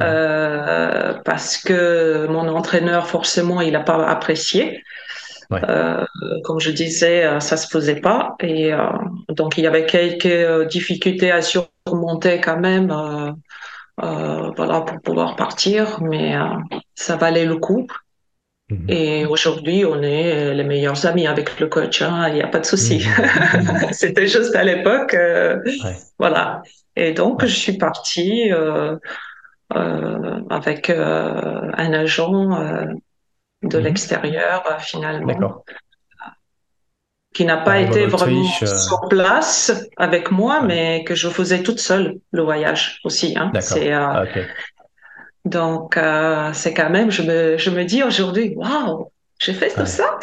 euh, parce que mon entraîneur, forcément, il n'a pas apprécié. Euh, comme je disais, euh, ça se faisait pas. Et donc, il y avait quelques difficultés à surmonter quand même. voilà, pour pouvoir partir, mais ça valait le coup. Mhm. Et aujourd'hui, on est les meilleurs amis avec le coach. Hein, il n'y a pas de souci. Mhm. C'était juste à l'époque. Voilà. Et donc, je suis partie euh, euh, avec euh, un agent euh, de mhm. l'extérieur, euh, finalement, qui n'a pas été vraiment sur place avec moi, mais que je faisais toute seule le voyage aussi. Hein. C'est, ah, Donc, c'est quand même, je me, je me dis aujourd'hui, waouh, j'ai fait tout ça.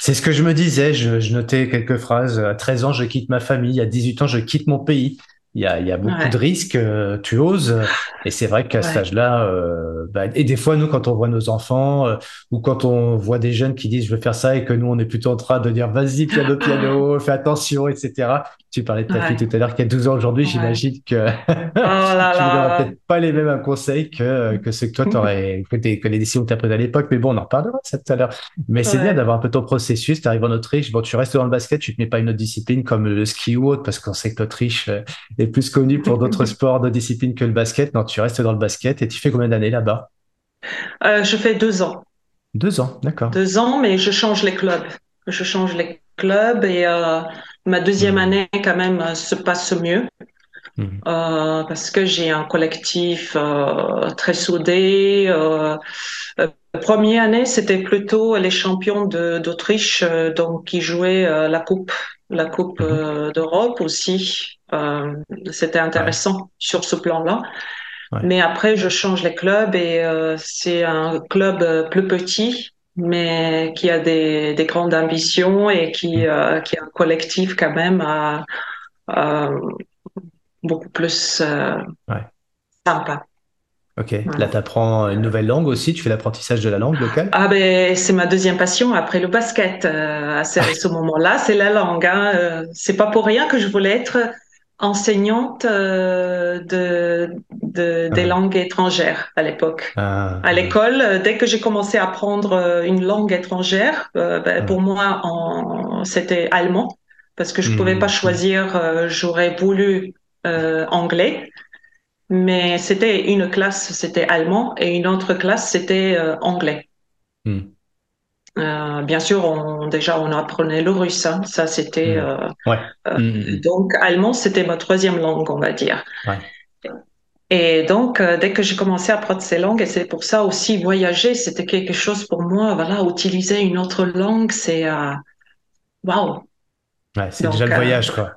C'est ce que je me disais. Je, je, notais quelques phrases. À 13 ans, je quitte ma famille. À 18 ans, je quitte mon pays. Il y a, il y a beaucoup de risques. Euh, tu oses. Et c'est vrai qu'à cet âge-là, euh, bah, et des fois, nous, quand on voit nos enfants euh, ou quand on voit des jeunes qui disent je veux faire ça et que nous, on est plutôt en train de dire vas-y, piano, piano, fais attention, etc. Tu parlais de ta fille tout à l'heure qui a 12 ans aujourd'hui. J'imagine que oh tu n'auras peut-être pas les mêmes conseils que, que ceux que toi, t'aurais, que, que les décisions que tu as prises à l'époque. Mais bon, on en reparlera ça tout à l'heure. Mais c'est bien d'avoir un peu ton processus. Tu arrives en Autriche. Bon, tu restes dans le basket. Tu te mets pas une autre discipline comme le ski ou autre parce qu'on sait que l'Autriche euh, est plus connue pour d'autres sports de discipline que le basket. Non, tu restes dans le basket et tu fais combien d'années là-bas? Euh, je fais deux ans. Deux ans, d'accord. Deux ans, mais je change les clubs. Je change les clubs et ma deuxième mmh. année quand même se passe mieux. Mmh. parce que j'ai un collectif très soudé. la première année, c'était plutôt les champions d'Autriche, donc qui jouaient la coupe, la coupe mmh. d'Europe aussi. c'était intéressant sur ce plan-là. Mais après, je change les clubs et euh, c'est un club euh, plus petit, mais qui a des, des grandes ambitions et qui, mm. euh, qui a un collectif quand même à, beaucoup plus ouais. sympa. Ok. Là, tu apprends une nouvelle langue aussi. Tu fais l'apprentissage de la langue locale? Ah ben, c'est ma deuxième passion après le basket. à ce, moment-là, c'est la langue. Hein. c'est pas pour rien que je voulais être enseignante euh, de, de, des ah. langues étrangères à l'époque. Ah, à l'école, euh, dès que j'ai commencé à apprendre euh, une langue étrangère, ben, ah. pour moi, c'était allemand, parce que je ne pouvais pas hmm. choisir, j'aurais voulu anglais, mais c'était une classe, c'était allemand, et une autre classe, c'était anglais. Hmm. Euh, bien sûr, on, déjà, on apprenait le russe. Hein. Ça, c'était. Mm. Euh, ouais. Euh, mm, mm, donc, allemand, c'était ma troisième langue, on va dire. Ouais. Et donc, dès que j'ai commencé à apprendre ces langues, et c'est pour ça aussi voyager, c'était quelque chose pour moi. Voilà, utiliser une autre langue, c'est waouh. Ouais, c'est déjà le voyage, quoi.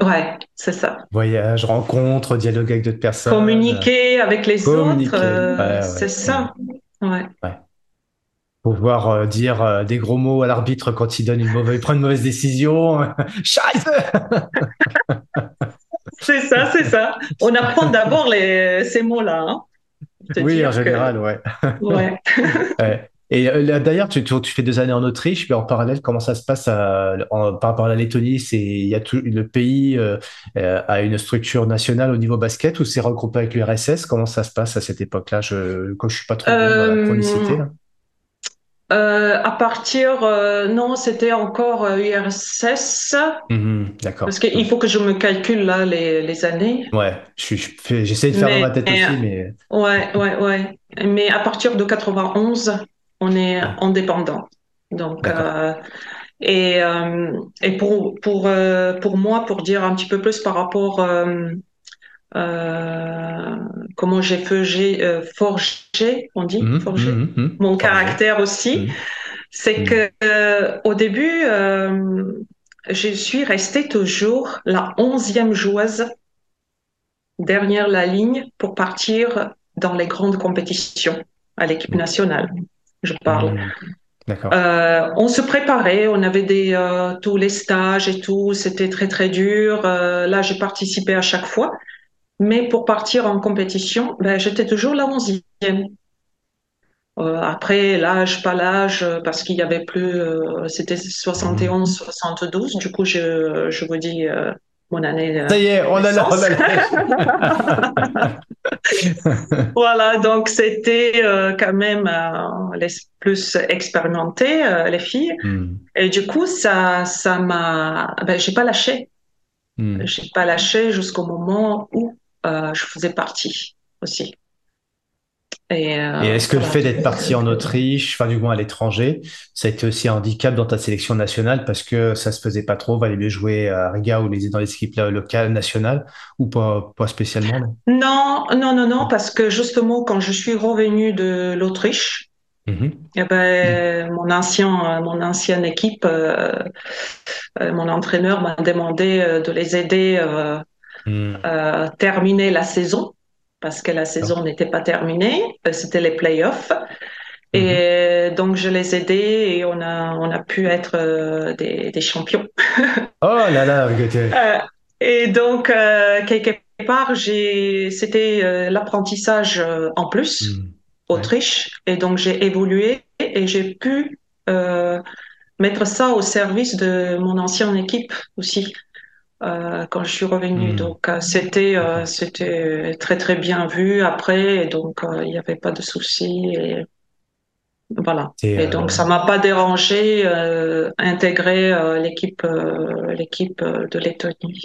Ouais, c'est ça. Voyage, rencontre, dialogue avec d'autres personnes. Communiquer avec les autres, c'est ça. Ouais pouvoir euh, dire euh, des gros mots à l'arbitre quand il donne une mauvaise, prend une mauvaise décision. Scheiße C'est ça, c'est ça. On apprend d'abord les, ces mots-là. Hein. Oui, en général, ouais. ouais. Et euh, d'ailleurs, tu, tu, fais deux années en Autriche, mais en parallèle, comment ça se passe en, par rapport à la Lettonie? C'est il y a tout, le pays a une structure nationale au niveau basket ou c'est regroupé avec l'URSS Comment ça se passe à cette époque-là? Je, quand je suis pas trop euh, dans la chronicité. Euh, à partir, euh, non, c'était encore URSS. Euh, mhm, d'accord. Parce qu'il faut que je me calcule là les, les années. Ouais, j'essaie de faire dans ma tête aussi, mais. Ouais, ouais, ouais. Mais à partir de 91, on est indépendant. Donc, et, et pour, pour, pour moi, pour dire un petit peu plus par rapport euh, comment j'ai euh, forgé, on dit, mmh, forgé, mmh, mmh, mon caractère aussi, c'est que euh, au début, je suis restée toujours la onzième joueuse derrière la ligne pour partir dans les grandes compétitions à l'équipe nationale. Je parle. Euh, on se préparait, on avait des tous les stages et tout, c'était très très dur. là, j'ai participé à chaque fois, mais pour partir en compétition, ben, j'étais toujours la onzième. Euh, après, l'âge, pas l'âge, parce qu'il y avait plus, euh, c'était 71, 72. Du coup, je, je vous dis euh, mon année. Ça y est, on a la, voilà, donc c'était quand même les plus expérimentés, les filles. Hmm. Et du coup, ça, ça m'a, ben, j'ai pas lâché. Hmm. J'ai pas lâché jusqu'au moment où euh, je faisais partie aussi. Et, euh, est-ce que le fait d'être parti en Autriche, enfin du moins à l'étranger, ça a été aussi un handicap dans ta sélection nationale parce que ça se faisait pas trop, valait mieux jouer à Riga ou les, dans les équipes locales, nationales ou pas, pas spécialement? Non, non, non, non, parce que justement quand je suis revenue de l'Autriche, mm-hmm. eh ben, mon ancien, mon ancienne équipe, euh, mon entraîneur m'a demandé de les aider Hmm. Euh, terminer la saison parce que la saison n'était pas terminée, euh, c'était les playoffs. Et hmm. donc je les ai aidés et on a on a pu être euh, des, des, champions. oh là là, et donc quelque part c'était l'apprentissage en plus hmm. Autriche et donc j'ai évolué et j'ai pu mettre ça au service de mon ancienne équipe aussi. Euh, quand je suis revenue. Hmm. Donc euh, c'était euh, c'était très très bien vu après, et donc il n'y avait pas de soucis. Et voilà. Et, donc ça m'a pas dérangé intégrer l'équipe l'équipe de Lettonie.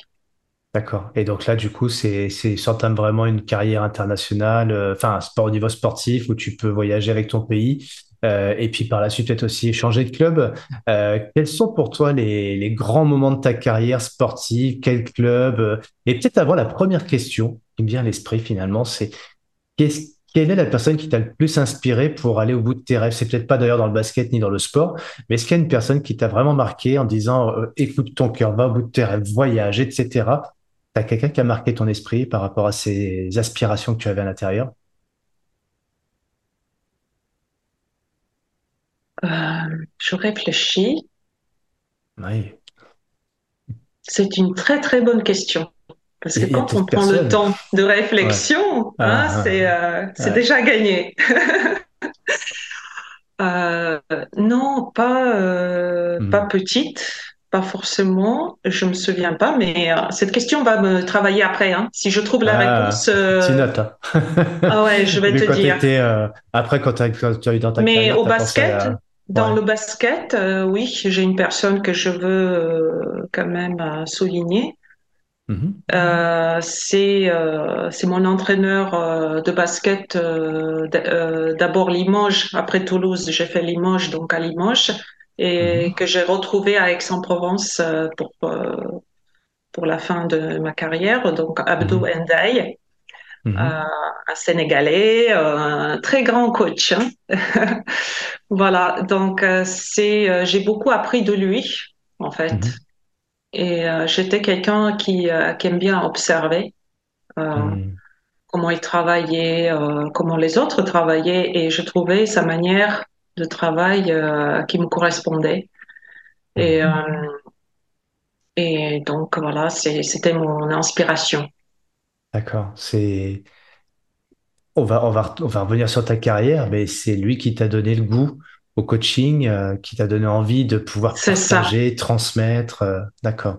D'accord. Et donc là, du coup, c'est c'est vraiment une carrière internationale, enfin sport au niveau sportif où tu peux voyager avec ton pays et puis par la suite peut-être aussi changer de club. quels sont pour toi les, grands moments de ta carrière sportive? Quel club Et peut-être avant la première question qui me vient à l'esprit finalement, c'est qu'est-ce quelle est la personne qui t'a le plus inspiré pour aller au bout de tes rêves? C'est peut-être pas d'ailleurs dans le basket ni dans le sport, mais est-ce qu'il y a une personne qui t'a vraiment marqué en disant euh, écoute ton cœur, va au bout de tes rêves, voyage, etc. T'as quelqu'un qui a marqué ton esprit par rapport à ces aspirations que tu avais à l'intérieur? Euh, Je réfléchis. Oui. C'est une très très bonne question. Parce que quand on prend le temps de réflexion, hein, ah, c'est euh, déjà gagné. euh, non, pas, euh, hmm. pas petite, pas forcément. Je me souviens pas, mais cette question va me travailler après. Hein. Si je trouve la ah, réponse. Euh... note. Hein. ah ouais, je vais te dire. Étais, après, quand tu as, eu dans ta mais au basket. Dans le basket, oui, j'ai une personne que je veux quand même souligner. Mhm. Euh, c'est euh, c'est mon entraîneur euh, de basket d'abord Limoges, après Toulouse j'ai fait Limoges donc à Limoges et mhm. que j'ai retrouvé à Aix-en-Provence pour pour la fin de ma carrière donc Abdou. Ndiaye un Sénégalais un très grand coach hein. voilà donc c'est j'ai beaucoup appris de lui en fait et euh, j'étais quelqu'un qui, euh, qui, aime bien observer euh, hmm. comment il travaillait, comment les autres travaillaient, et je trouvais sa manière de travail qui me correspondait. Et, et donc voilà, c'était mon inspiration. D'accord. C'est on va, on va, on va revenir sur ta carrière, mais c'est lui qui t'a donné le goût au coaching euh, qui t'a donné envie de pouvoir partager, transmettre. Euh, d'accord.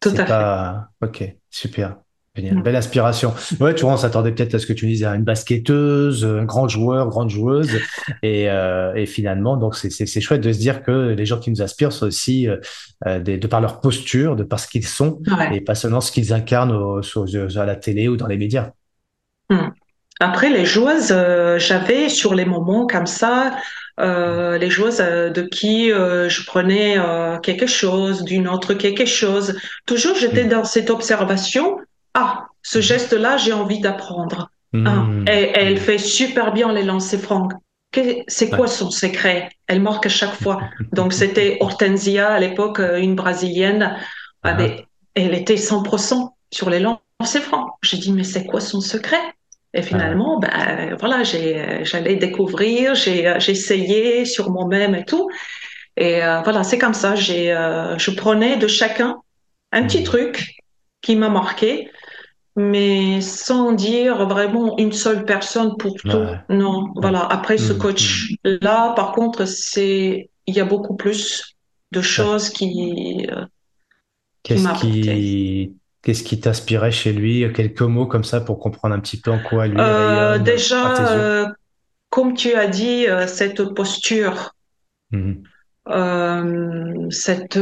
Tout à fait. Ok, super. Mm. Belle inspiration. Ouais, tu vois, on s'attendait peut-être à ce que tu disais, à une basketteuse, un grand joueur, grande joueuse. Et, euh, et finalement, donc c'est chouette de se dire que les gens qui nous inspirent sont aussi des, de par leur posture, de par ce qu'ils sont, et pas seulement ce qu'ils incarnent au, à la télé ou dans les médias. Mm. Après, les joueuses, j'avais sur les moments comme ça, euh, les joueuses euh, de qui euh, je prenais quelque chose, d'une autre quelque chose. Toujours, j'étais mm. dans cette observation. Ah, ce mm. geste-là, j'ai envie d'apprendre. Mm. Ah, et, elle fait super bien les lancers francs. C'est quoi son secret? Elle marque à chaque fois. Donc, c'était Hortensia, à l'époque, une brésilienne. Ah, mais elle était 100% sur les lancers francs. J'ai dit, mais c'est quoi son secret? Et finalement, ben voilà, j'allais découvrir, j'ai essayé sur moi-même et tout. Et euh, voilà, c'est comme ça. J'ai, euh, je prenais de chacun un petit truc qui m'a marqué, mais sans dire vraiment une seule personne pour tout. Non, voilà. Après ce mmh, coach mmh. là, par contre, c'est il y a beaucoup plus de choses qui. Euh, Qu'est-ce qui Qu'est-ce qui t'inspirait chez lui? Quelques mots comme ça pour comprendre un petit peu en quoi lui euh, Déjà, euh, comme tu as dit, euh, cette posture, mhm. cette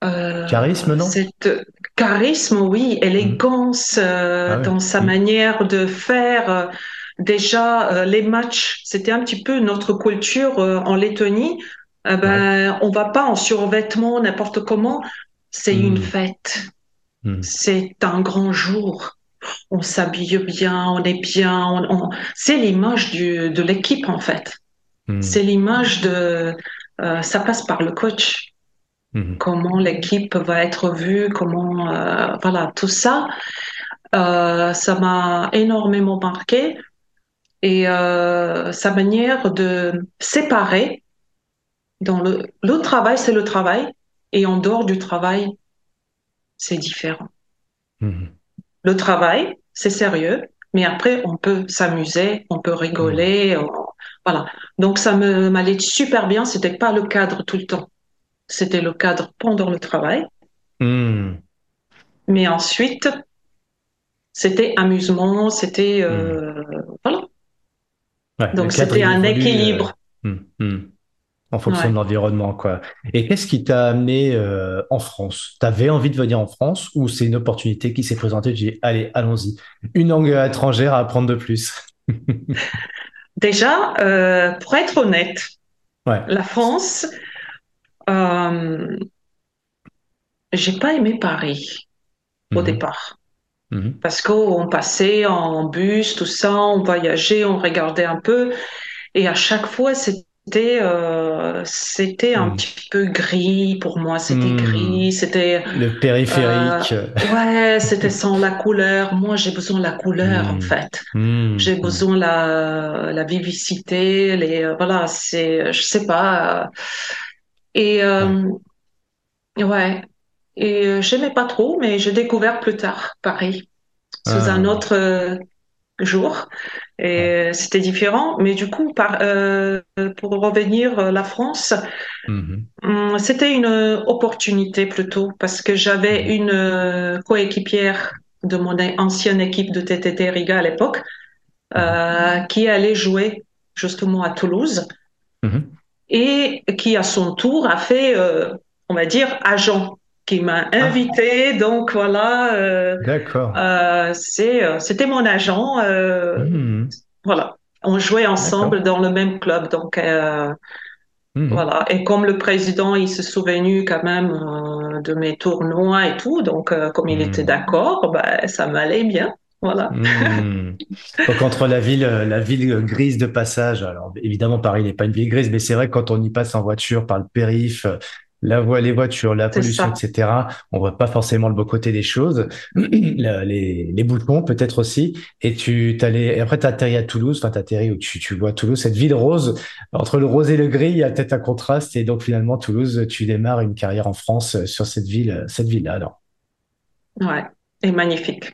charisme, non? Cette charisme, oui, élégance mhm. ah dans sa mhm. manière de faire. Déjà, les matchs, c'était un petit peu notre culture en Lettonie. ben, on va pas en survêtement n'importe comment. C'est une hmm. fête. Hmm. C'est un grand jour. On s'habille bien, on est bien. C'est l'image de l'équipe en fait. Hmm. C'est l'image de. Euh, ça passe par le coach. Comment l'équipe va être vue, comment euh, voilà tout ça. Euh, ça m'a énormément marqué et sa manière de séparer dans le, le travail, c'est le travail, et en dehors du travail, c'est différent. Mhm. Le travail, c'est sérieux, mais après, on peut s'amuser, on peut rigoler. Mhm. Voilà. Donc, ça me m'allait super bien. C'était pas le cadre tout le temps. C'était le cadre pendant le travail. Mhm. Mais ensuite, c'était amusement, c'était. Euh, voilà. Donc, c'était un équilibre. Euh, en fonction de l'environnement, quoi. Et qu'est-ce qui t'a amené euh, en France? Tu avais envie de venir en France ou c'est une opportunité qui s'est présentée? Tu dis, allez, allons-y. Une langue étrangère à apprendre de plus. Déjà, pour être honnête, la France, euh, j'ai pas aimé Paris au mhm. départ. Mhm. Parce qu'on passait en bus, tout ça, on voyageait, on regardait un peu. Et à chaque fois, c'était euh, c'était un mhm. petit peu gris pour moi. C'était gris, c'était le périphérique. Euh, ouais, c'était sans la couleur. Moi, j'ai besoin de la couleur en fait. J'ai besoin de la la vivicité. Les voilà, c'est je sais pas. Et ouais. Et euh, j'aimais pas trop, mais j'ai découvert plus tard Paris sous ah. un autre euh, jour. Et c'était différent. Mais du coup, par, euh, pour revenir à la France, mm-hmm. hum, c'était une opportunité plutôt parce que j'avais mm-hmm. une coéquipière de mon ancienne équipe de TTT Riga à l'époque mm-hmm. qui allait jouer justement à Toulouse et qui à son tour a fait, on va dire, agent qui m'a ah. invité. Donc voilà. Euh, D'accord. Euh, c'est, euh, c'était mon agent. Hmm. Voilà. On jouait ensemble dans le même club. Donc hmm. voilà. Et comme le président, il se souvenu quand même de mes tournois et tout. Donc comme il était hmm. d'accord, bah, ça m'allait bien. Voilà. Donc entre la ville, la ville grise de passage, alors évidemment Paris n'est pas une ville grise, mais c'est vrai que quand on y passe en voiture par le périph', la voie, les voitures, la pollution, etc. On voit pas forcément le beau côté des choses. les, les boutons, peut-être aussi. Et tu t'allais, et après t'atterris à Toulouse. Enfin, t'atterris où tu, tu vois Toulouse, cette ville rose. Entre le rose et le gris, il y a peut-être un contraste. Et donc finalement, Toulouse, tu démarres une carrière en France sur cette ville, cette ville-là. Alors. Ouais, et magnifique.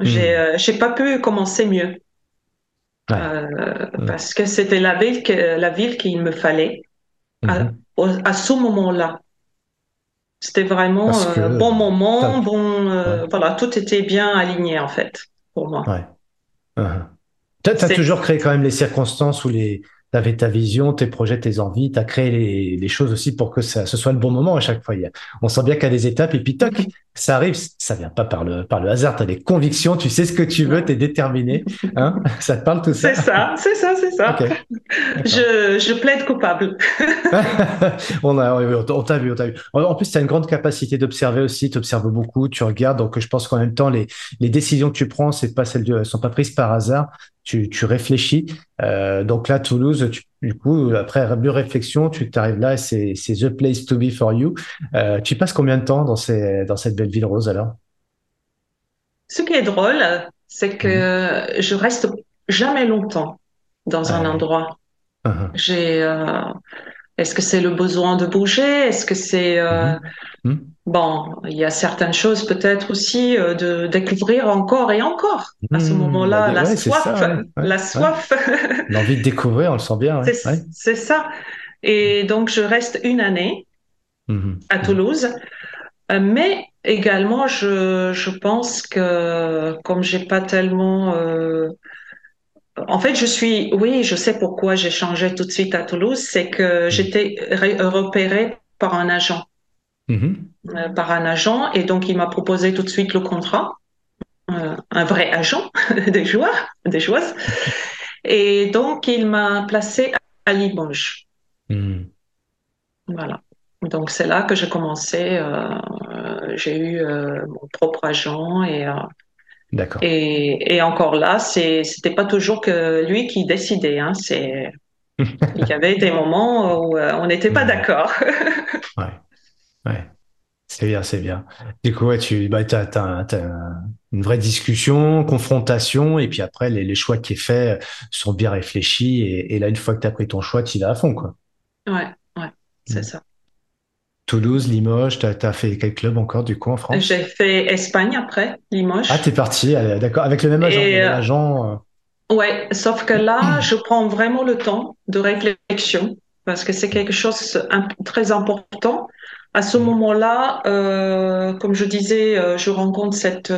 J'ai, hmm. euh, j'ai pas pu commencer mieux. Euh. Parce que c'était la ville que, la ville qu'il me fallait. À ce moment-là. C'était vraiment euh, bon moment, bon, euh, voilà, tout était bien aligné en fait pour moi. Ouais. Uh-huh. Tu as, toujours créé quand même les circonstances où les, tu avais ta vision, tes projets, tes envies, tu as créé les, les, choses aussi pour que ça, ce soit le bon moment à chaque fois. On sent bien qu'il y a des étapes et puis toc, ça arrive, ça vient pas par le, par le hasard, tu as des convictions, tu sais ce que tu veux, tu es déterminé. Hein ça te parle tout ça C'est ça, c'est ça, c'est ça. Je, je plaide coupable. on a, on t'a vu, on t'a vu. En plus, tu as une grande capacité d'observer aussi, tu observes beaucoup, tu regardes, donc je pense qu'en même temps, les, les décisions que tu prends, c'est pas celles de, sont pas prises par hasard, tu, tu réfléchis. Euh, donc là, Toulouse, tu, du coup, après deux réflexions, tu t'arrives là, c'est c'est the place to be for you. Euh, tu passes combien de temps dans ces dans cette belle ville rose alors? Ce qui est drôle, c'est que mhm. je reste jamais longtemps dans un ah endroit. Uh-huh. J'ai euh, est-ce que c'est le besoin de bouger? Est-ce que c'est euh, mhm. Mhm. bon Il y a certaines choses peut-être aussi euh, de découvrir encore et encore. À ce hmm. moment-là, bah, la, soif, la soif, l'envie de découvrir, on le sent bien. C'est ça. Et donc je reste une année à Toulouse, euh, mais également je, je pense que comme j'ai pas tellement en fait, je suis, oui, je sais pourquoi j'ai changé tout de suite à Toulouse, c'est que j'étais repérée par un agent, mm-hmm. euh, par un agent, et donc il m'a proposé tout de suite le contrat, euh, un vrai agent des joueurs, des joueuses, et donc il m'a placé à Limoges. Mm. Voilà. Donc c'est là que j'ai commencé. Euh, j'ai eu mon propre agent et. Et, et, encore là, c'était pas toujours que lui qui décidait. Hein. C'est, il y avait des moments où euh, on n'était pas d'accord. ouais, ouais. C'est bien, c'est bien. Du coup, ouais, tu bah, as, as, une vraie discussion, confrontation, et puis après, les, les choix qui est fait sont bien réfléchis. Et, et là, une fois que tu as pris ton choix, tu y vas à fond. Quoi. Ouais, ouais, c'est mm. ça. Toulouse, Limoges, tu as, fait quel club encore du coup en France? J'ai fait Espagne après, Limoges. Ah, t'es parti, d'accord, avec le même agent. Et, euh, agent euh. Ouais, sauf que là, je prends vraiment le temps de réflexion parce que c'est quelque chose de très important. À ce mm. moment-là, euh, comme je disais, euh, je rencontre cette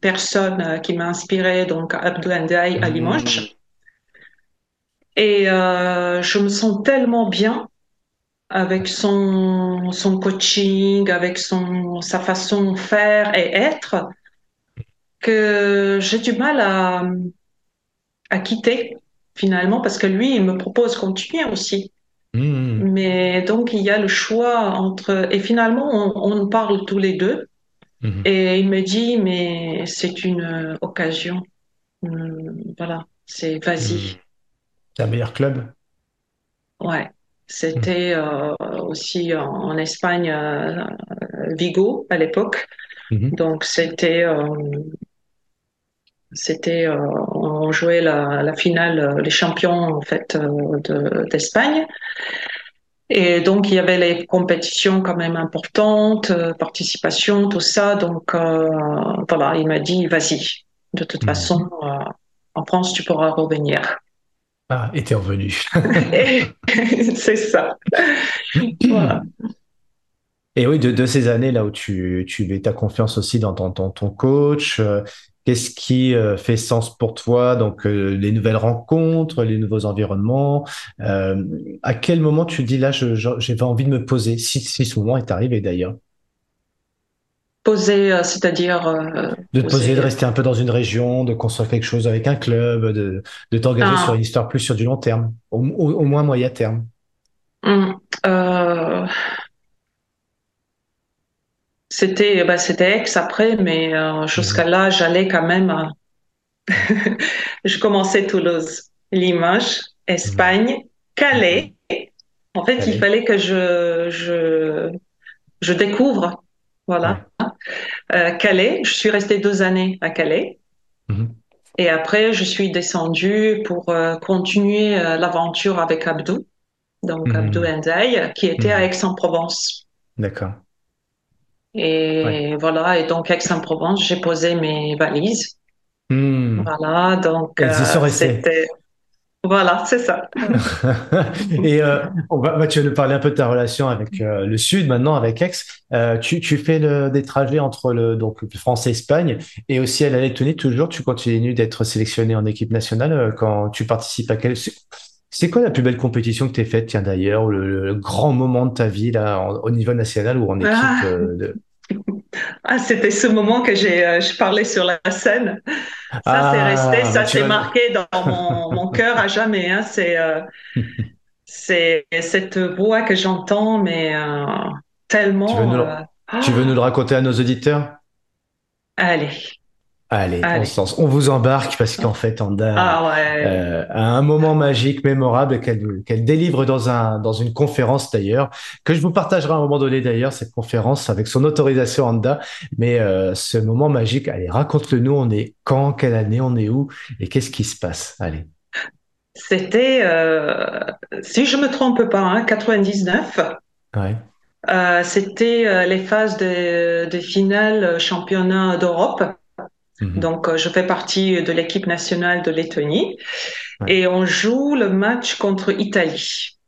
personne qui m'a inspiré, donc Abdou Ndiaye à Limoges. Mm. Et je me sens tellement bien avec son, son coaching, avec son, sa façon de faire et être, que j'ai du mal à, à quitter finalement, parce que lui, il me propose de continuer aussi. Mmh. Mais donc, il y a le choix entre... Et finalement, on, parle tous les deux. Mmh. Et il me dit, mais c'est une occasion. Mmh, voilà, c'est vas-y. C'est un meilleur club? Ouais. C'était euh, aussi en, Espagne, euh, Vigo à l'époque. Donc, c'était euh, c'était, on jouait la, la, finale, les champions en fait d'Espagne. et donc il y avait les compétitions quand même importantes, participation, tout ça. Donc voilà, il m'a dit vas-y. De toute mmh. façon, en France, tu pourras revenir. Ah, et t'es revenu. C'est ça. voilà. Et oui, de, de, ces années là où tu, tu mets ta confiance aussi dans ton, ton, ton coach, Qu'est-ce qui euh, fait sens pour toi? Donc, euh, les nouvelles rencontres, les nouveaux environnements. Euh, à quel moment tu dis là, j'ai envie de me poser? Si, si ce moment est arrivé d'ailleurs Poser, c'est-à-dire de te poser, de rester un peu dans une région, de construire quelque chose avec un club, de, de t'engager ah. sur une histoire plus sur du long terme, au, moins moyen terme. Hum, c'était bah, c'était ex après, mais euh, jusqu'à mhm. là, j'allais quand même. Euh, je commençais Toulouse, Limoges, Espagne, mhm. Calais. En fait, il fallait que je je je découvre, voilà. Euh, Calais. Je suis restée deux années à Calais. Mhm. Et après, je suis descendue pour continuer l'aventure avec Abdou, donc Abdou Ndiaye, qui était à Aix-en-Provence. D'accord. Et voilà, et donc Aix-en-Provence, j'ai posé mes valises. Hmm. Voilà, donc euh, c'était. Voilà, c'est ça. et euh, on va, tu vas nous parler un peu de ta relation avec euh, le Sud maintenant, avec Aix. tu, tu fais le, des trajets entre le donc France et Espagne et aussi à la Lettonie toujours. Tu continues d'être sélectionné en équipe nationale quand tu participes à quel c'est quoi la plus belle compétition que tu as faite, tiens d'ailleurs, le, grand moment de ta vie là, au niveau national ou en équipe ah. de... Ah, c'était ce moment que j'ai euh, je parlais sur la scène. Ça, c'est ah, resté, ça s'est marqué dans mon, mon cœur à jamais. Hein. C'est euh, c'est cette voix que j'entends, mais euh, tellement. Tu veux, nous, tu veux nous le raconter à nos auditeurs? Allez. Allez, On, vous embarque parce qu'en fait, Anda ah euh, a un moment magique, mémorable qu'elle délivre dans un dans une conférence d'ailleurs que je vous partagerai à un moment donné d'ailleurs cette conférence avec son autorisation Anda. Mais euh, ce moment magique, allez, raconte-le-nous. On est quand, quelle année, on est où et qu'est-ce qui se passe? Allez. C'était, euh, si je me trompe pas, hein, 99. Ouais. C'était les phases de, de finale championnat d'Europe. Mhm. Donc, euh, je fais partie de l'équipe nationale de Lettonie et on joue le match contre Italie.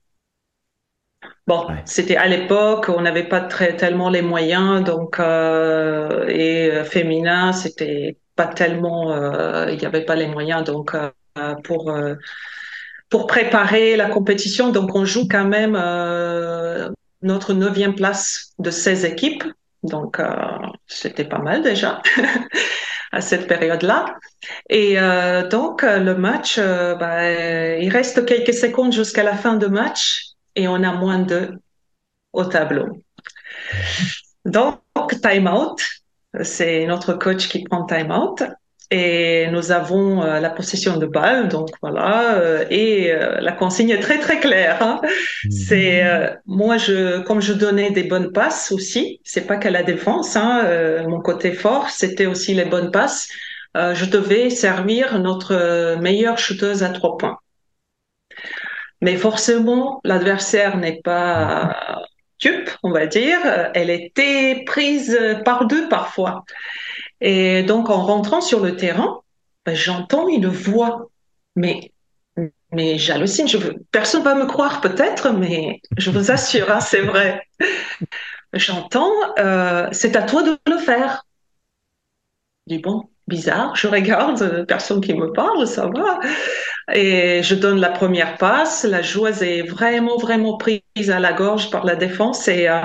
Bon, c'était à l'époque, on n'avait pas très tellement les moyens, donc euh, et euh, féminin, c'était pas tellement, il n'y avait pas les moyens, donc pour pour préparer la compétition, donc on joue quand même notre neuvième place de 16 équipes, donc c'était pas mal déjà. à cette période-là. Et euh, donc, euh, le match, euh, bah, il reste quelques secondes jusqu'à la fin de match et on a moins de au tableau. Donc, time out, c'est notre coach qui prend time out et nous avons euh, la possession de balle, donc voilà, euh, et euh, la consigne est très très claire. Hein. Mhm. C'est moi, je comme je donnais des bonnes passes aussi, c'est pas qu'à la défense, hein, mon côté fort, c'était aussi les bonnes passes. je devais servir notre meilleure shooteuse à trois points. Mais forcément, l'adversaire n'est pas tup, on va dire. Elle était prise par deux parfois. Et donc, en rentrant sur le terrain, ben, j'entends une voix. Mais, mais j'hallucine. Je veux... Personne va me croire peut-être, mais je vous assure, hein, c'est vrai. J'entends, euh, c'est à toi de le faire. Je dis bon, bizarre. Je regarde, personne qui me parle, ça va. Et je donne la première passe. La joueuse est vraiment, vraiment prise à la gorge par la défense et, euh,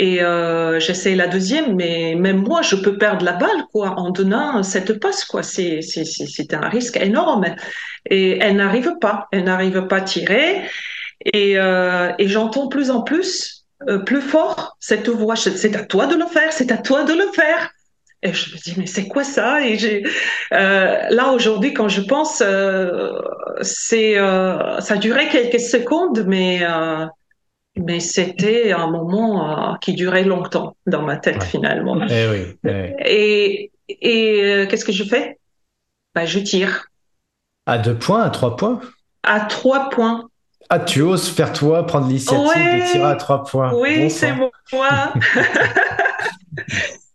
Et euh, j'essaie la deuxième, mais même moi, je peux perdre la balle, quoi, en donnant cette passe, quoi. C'est, c'est, c'est un risque énorme. Et elle n'arrive pas. Elle n'arrive pas à tirer. Et, euh, et j'entends plus en plus, euh, plus fort, cette voix. C'est à toi de le faire, c'est à toi de le faire. Et je me dis, mais c'est quoi ça? Et j'ai euh, là aujourd'hui, quand je pense, euh, c'est euh, ça durait quelques secondes, mais euh, mais c'était un moment euh, qui durait longtemps dans ma tête finalement. Eh oui, eh Et et qu'est-ce que je fais? Bah, je tire. À deux points, à trois points? À trois points. Ah, tu oses faire toi, prendre l'initiative de tirer à trois points. Oui, c'est moi.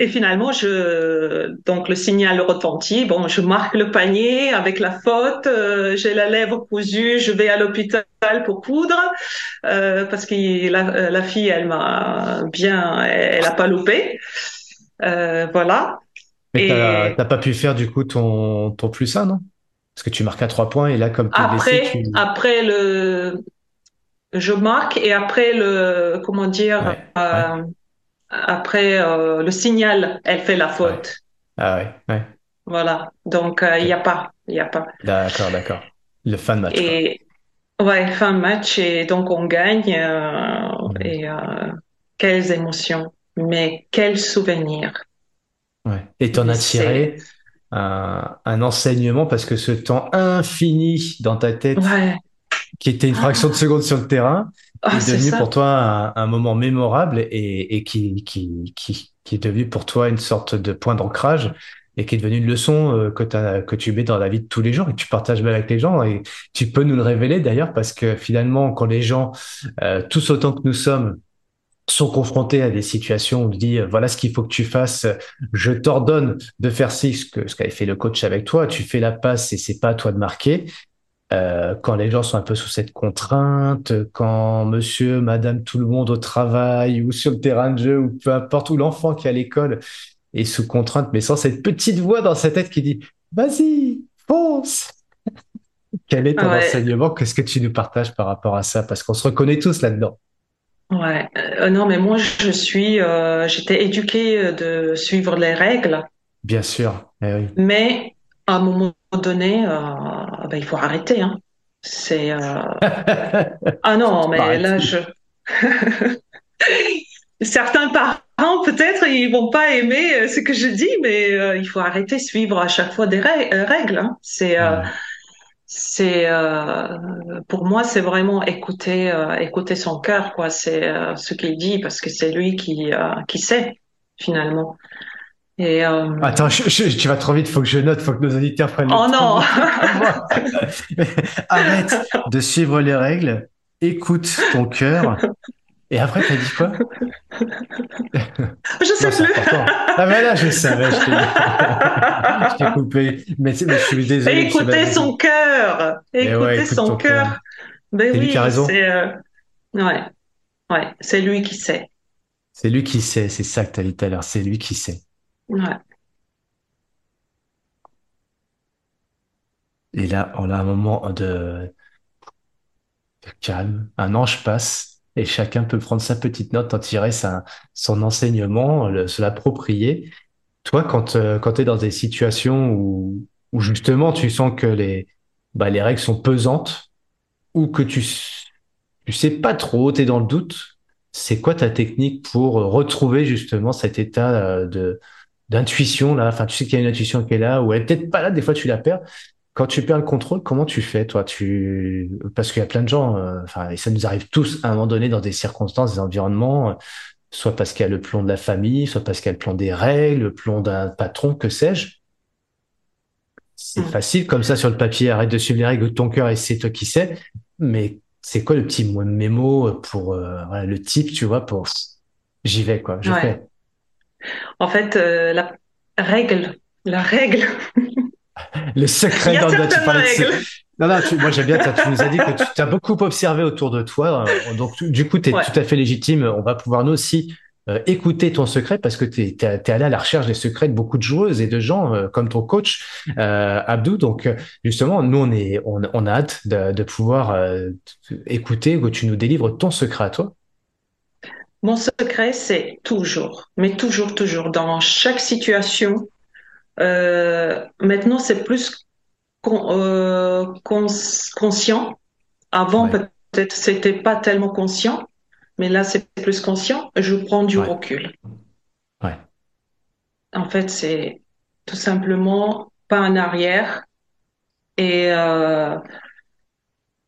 Et finalement, je donc le signal retentit. Bon, je marque le panier avec la faute. Euh, j'ai la lèvre cousue. Je vais à l'hôpital pour coudre euh, parce que la, euh, la, fille, elle m'a bien, elle, a pas loupé. Euh, voilà. Mais et... t'as pas pu faire du coup ton ton plus ça, non? Parce que tu marques à trois points et là, comme après, blessé, tu... après le, je marque et après le, comment dire. Ouais, ouais après euh, le signal, elle fait la faute. Ah ouais, ouais. Voilà. Donc il euh, n'y a pas, il y a pas. D'accord, d'accord. Le fin de match. Et ouais, fin de match et donc on gagne euh, mmh. et quelles émotions, mais quels souvenirs. Ouais. Et t'en as tiré un, un, enseignement parce que ce temps infini dans ta tête, qui était une fraction de seconde sur le terrain, oh, est devenu pour toi un, un, moment mémorable et, et qui, qui, qui, qui, est devenu pour toi une sorte de point d'ancrage et qui est devenu une leçon euh, que, as, que tu mets dans la vie de tous les jours et que tu partages bien avec les gens. Et tu peux nous le révéler d'ailleurs parce que finalement, quand les gens, euh, tous autant que nous sommes, sont confrontés à des situations où on dit voilà ce qu'il faut que tu fasses, je t'ordonne de faire ce que ce qu'avait fait le coach avec toi, tu fais la passe et c'est pas à toi de marquer. Euh, quand les gens sont un peu sous cette contrainte, quand monsieur, madame, tout le monde au travail ou sur le terrain de jeu ou peu importe où l'enfant qui est à l'école est sous contrainte, mais sans cette petite voix dans sa tête qui dit vas-y, fonce. Quel est ton enseignement? Qu'est-ce que tu nous partages par rapport à ça? Parce qu'on se reconnaît tous là-dedans. Ouais, euh, non, mais moi je suis, euh, j'étais éduquée de suivre les règles. Bien sûr, eh oui. mais à un moment donné, euh, ben, il faut arrêter. Hein. C'est euh... ah non, mais là je certains parents peut-être ils vont pas aimer euh, ce que je dis, mais il faut arrêter de suivre à chaque fois des règles. Hein. C'est c'est pour moi c'est vraiment écouter écouter son cœur quoi. C'est ce qu'il dit parce que c'est lui qui qui sait finalement. Et euh... Attends, je, je, tu vas trop vite, faut que je note, faut que nos auditeurs prennent. Oh non Arrête de suivre les règles, écoute ton cœur. Et après, t'as dit quoi? Je sais plus. Ah mais là, je savais, je t'ai coupé. Mais, mais, je suis désolé. Écoutez son cœur. Écoutez ouais, son cœur. Ben oui, c'est euh... ouais, ouais, c'est lui qui sait. C'est lui qui sait, c'est ça que tu as dit tout à l'heure. C'est lui qui sait. Ouais. Et là, on a un moment de, calme. Un ange passe et chacun peut prendre sa petite note, en tirer son enseignement, se l'approprier. Toi, quand, euh, quand tu es dans des situations où, justement tu sens que les, bah, les règles sont pesantes ou que tu, tu sais pas trop, tu es dans le doute, c'est quoi ta technique pour retrouver justement cet état euh, de, d'intuition là. Enfin, tu sais qu'il y a une intuition qui est là, ou elle est peut-être pas là. Des fois, tu la perds. Quand tu perds le contrôle, comment tu fais, toi? Tu parce qu'il y a plein de gens. Euh, enfin, et ça nous arrive tous à un moment donné dans des circonstances, des environnements, euh, soit parce qu'il y a le plomb de la famille, soit parce qu'il y a le plomb des règles, le plomb d'un patron, que sais-je. C'est facile comme ça sur le papier. Arrête de suivre les règles de ton cœur et c'est toi qui sais. Mais c'est quoi le petit mémo pour euh, voilà, le type, tu vois, pour j'y vais quoi, je fais. En fait, euh, la règle, la règle. Le secret dans le tu parlais Non, non, moi j'aime bien, tu nous as dit que tu as beaucoup observé autour de toi. Euh, donc, du coup, tu es tout à fait légitime. On va pouvoir nous aussi euh, écouter ton secret parce que tu es, es, allé à la recherche des secrets de beaucoup de joueuses et de gens comme ton coach, Abdou. Donc, justement, nous, on, est, on, on a hâte de, de pouvoir écouter que tu nous délivres ton secret à toi. Mon secret, c'est toujours, mais toujours, toujours, dans chaque situation. Euh, maintenant, c'est plus euh, conscient. Avant, peut-être, c'était pas tellement conscient, mais là, c'est plus conscient. Je prends du recul. Ouais. En fait, c'est tout simplement pas en arrière et euh,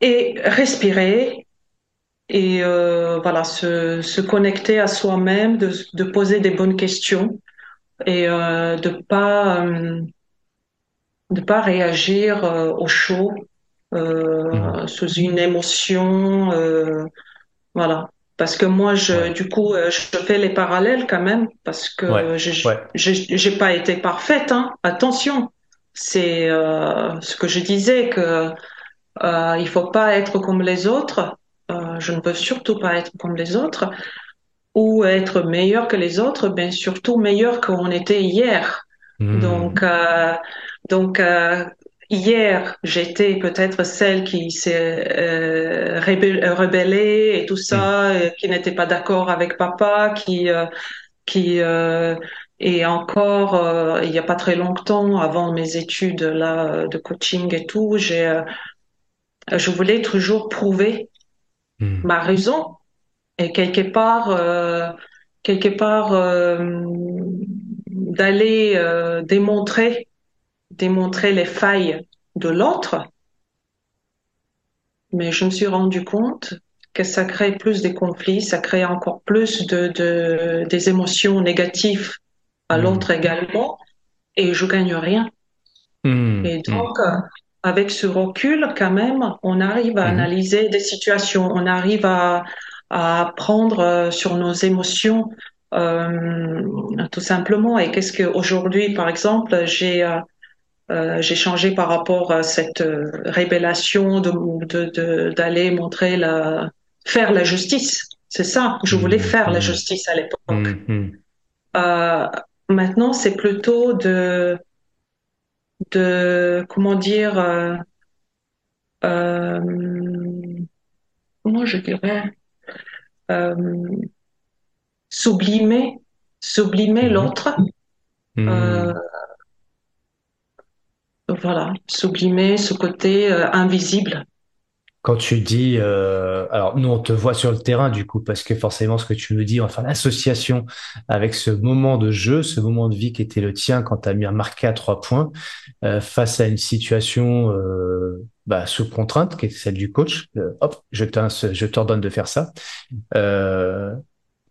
et respirer et euh, voilà se, se, connecter à soi-même, de, de, poser des bonnes questions et euh, de pas euh, de pas réagir euh, au chaud mmh. sous une émotion, voilà. Parce que moi, je, du coup, je fais les parallèles quand même parce que ouais. j'ai pas été parfaite. Hein. Attention, c'est ce que je disais que euh, il faut pas être comme les autres. Euh, je ne veux surtout pas être comme les autres ou être meilleur que les autres, bien surtout meilleur qu'on était hier. Hmm. Donc, euh, donc euh, hier, j'étais peut-être celle qui s'est euh, rebellée et tout ça, hmm. qui n'était pas d'accord avec papa, qui qui et encore il n'y a pas très longtemps, avant mes études là de coaching et tout, j'ai je voulais toujours prouver hmm. ma raison et quelque part, euh, quelque part euh, d'aller euh, démontrer, démontrer les failles de l'autre. Mais je me suis rendu compte que ça crée plus des conflits, ça crée encore plus de, de des émotions négatives à hmm. l'autre également, et je gagne rien. Hmm. Et donc, avec ce recul, quand même, on arrive à mhm. analyser des situations, on arrive à, à prendre euh, sur nos émotions euh, tout simplement. Et qu'est-ce que aujourd'hui, par exemple, j'ai euh, j'ai changé par rapport à cette révélation de d'aller montrer la faire la justice. C'est ça. Je voulais mhm. faire la mhm. justice à l'époque. Euh, maintenant, c'est plutôt de de comment dire euh, euh, comment je dirais euh, sublimer sublimer mhm. l'autre mhm. euh, voilà sublimer ce côté invisible quand tu dis, euh, alors nous on te voit sur le terrain du coup parce que forcément ce que tu nous dis, enfin l'association avec ce moment de jeu, ce moment de vie qui était le tien quand tu as mis un marqué à trois points euh, face à une situation euh, bah, sous contrainte qui est celle du coach. Euh, hop, je t'ordonne de faire ça.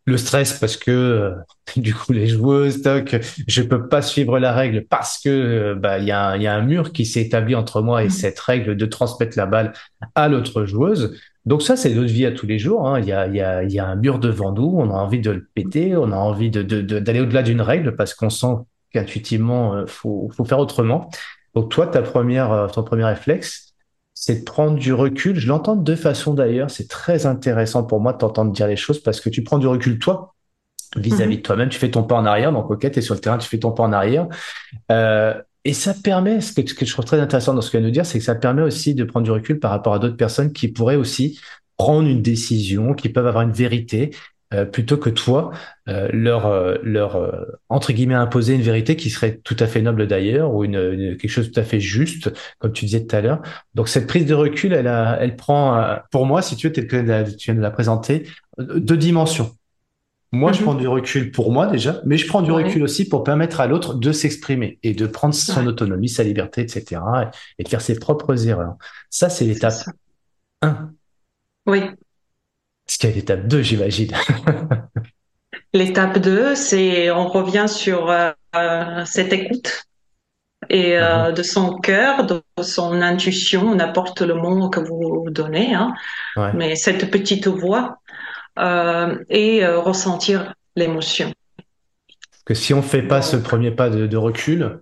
Euh, le stress parce que euh, du coup les joueuses toc je peux pas suivre la règle parce que euh, bah il y a, y a un mur qui s'est établi entre moi et mmh. cette règle de transmettre la balle à l'autre joueuse. Donc ça c'est notre vie à tous les jours hein. il y a il y a il y a un mur devant nous. On a envie de le péter. On a envie de d'aller au-delà d'une règle parce qu'on sent qu'intuitivement euh, faut faut faire autrement. Donc toi ta première ton premier réflexe c'est de prendre du recul. Je l'entends de deux façons d'ailleurs. C'est très intéressant pour moi de t'entendre dire les choses parce que tu prends du recul toi vis-à-vis de mhm. toi-même. Tu fais ton pas en arrière. Donc, ok, tu es sur le terrain, tu fais ton pas en arrière. Euh, et ça permet, ce que, ce que je trouve très intéressant dans ce que tu viens de dire, c'est que ça permet aussi de prendre du recul par rapport à d'autres personnes qui pourraient aussi prendre une décision, qui peuvent avoir une vérité euh, plutôt que toi euh, leur euh, leur entre guillemets imposer une vérité qui serait tout à fait noble d'ailleurs ou une, quelque chose de tout à fait juste comme tu disais tout à l'heure donc cette prise de recul elle a, elle prend pour moi si tu veux que tu viens de la présenter deux dimensions moi, je mhm. prends du recul pour moi déjà, mais je prends du recul aussi pour permettre à l'autre de s'exprimer et de prendre son autonomie, sa liberté, etc. et de faire ses propres erreurs. Ça, c'est l'étape 1. Oui. Ce qu'il y a l'étape 2, j'imagine. l'étape 2, c'est on revient sur euh, cette écoute et euh, mhm. de son cœur, de son intuition, n'importe le mot que vous donnez, hein, mais cette petite voix euh, et euh, ressentir l'émotion. Que si on fait pas ce premier pas de, de recul,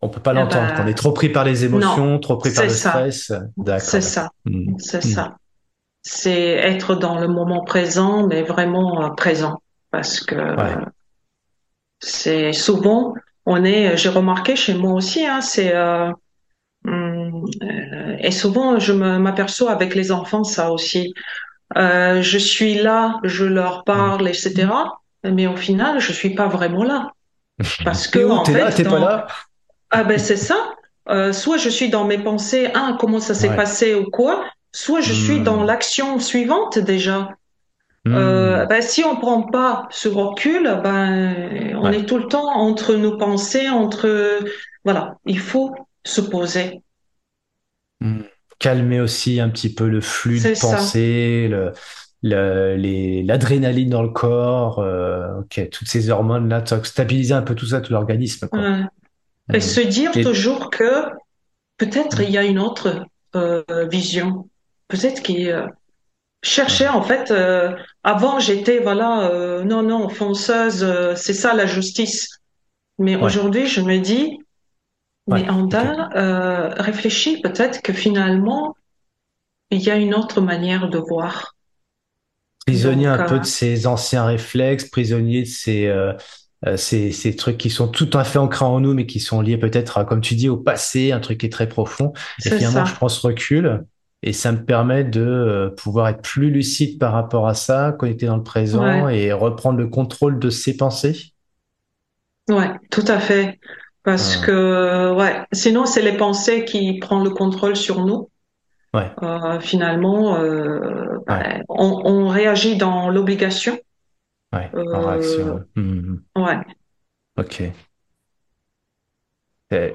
on peut pas eh l'entendre. Ben, on est trop pris par les émotions, trop pris par le stress. C'est ça. Hmm. C'est hmm. ça c'est être dans le moment présent, mais vraiment euh, présent, parce que c'est souvent on est. J'ai remarqué chez moi aussi, hein, c'est euh, euh, et souvent je m'aperçois avec les enfants ça aussi. Euh, je suis là, je leur parle, etc. Mais au final, je suis pas vraiment là. Parce que en fait, là, pas là? Ah ben c'est ça. Euh, soit je suis dans mes pensées, ah comment ça s'est passé ou quoi, soit je suis dans hmm. l'action suivante déjà. Hmm. Euh, ben, si on prend pas ce recul, ben on est tout le temps entre nos pensées, entre voilà, il faut se poser. Hmm. Calmer aussi un petit peu le flux de pensée, l'adrénaline dans le corps, euh, ok, toutes ces hormones là, stabiliser un peu tout ça, tout l'organisme. Et se dire toujours que peut-être il y a une autre euh, vision. Peut-être qu'il euh, cherchait en fait. Euh, avant j'étais voilà euh, non non fonceuse, euh, c'est ça la justice. Mais aujourd'hui je me dis mais Anda réfléchis peut-être que finalement il y a une autre manière de voir. Prisonnier un peu de ses anciens réflexes, prisonnier de ses euh, trucs qui sont tout à fait ancrés en nous, mais qui sont liés peut-être, comme tu dis, au passé, un truc qui est très profond. Et finalement, je prends ce recul et ça me permet de euh, pouvoir être plus lucide par rapport à ça, connecter dans le présent et reprendre le contrôle de ses pensées. Ouais, tout à fait. Parce que, ouais, sinon, c'est les pensées qui prennent le contrôle sur nous. Ouais. Euh, finalement, euh, ben, on, on, réagit dans l'obligation Ouais, en réaction. Euh, mmh, mmh. Ouais. Ok. Et,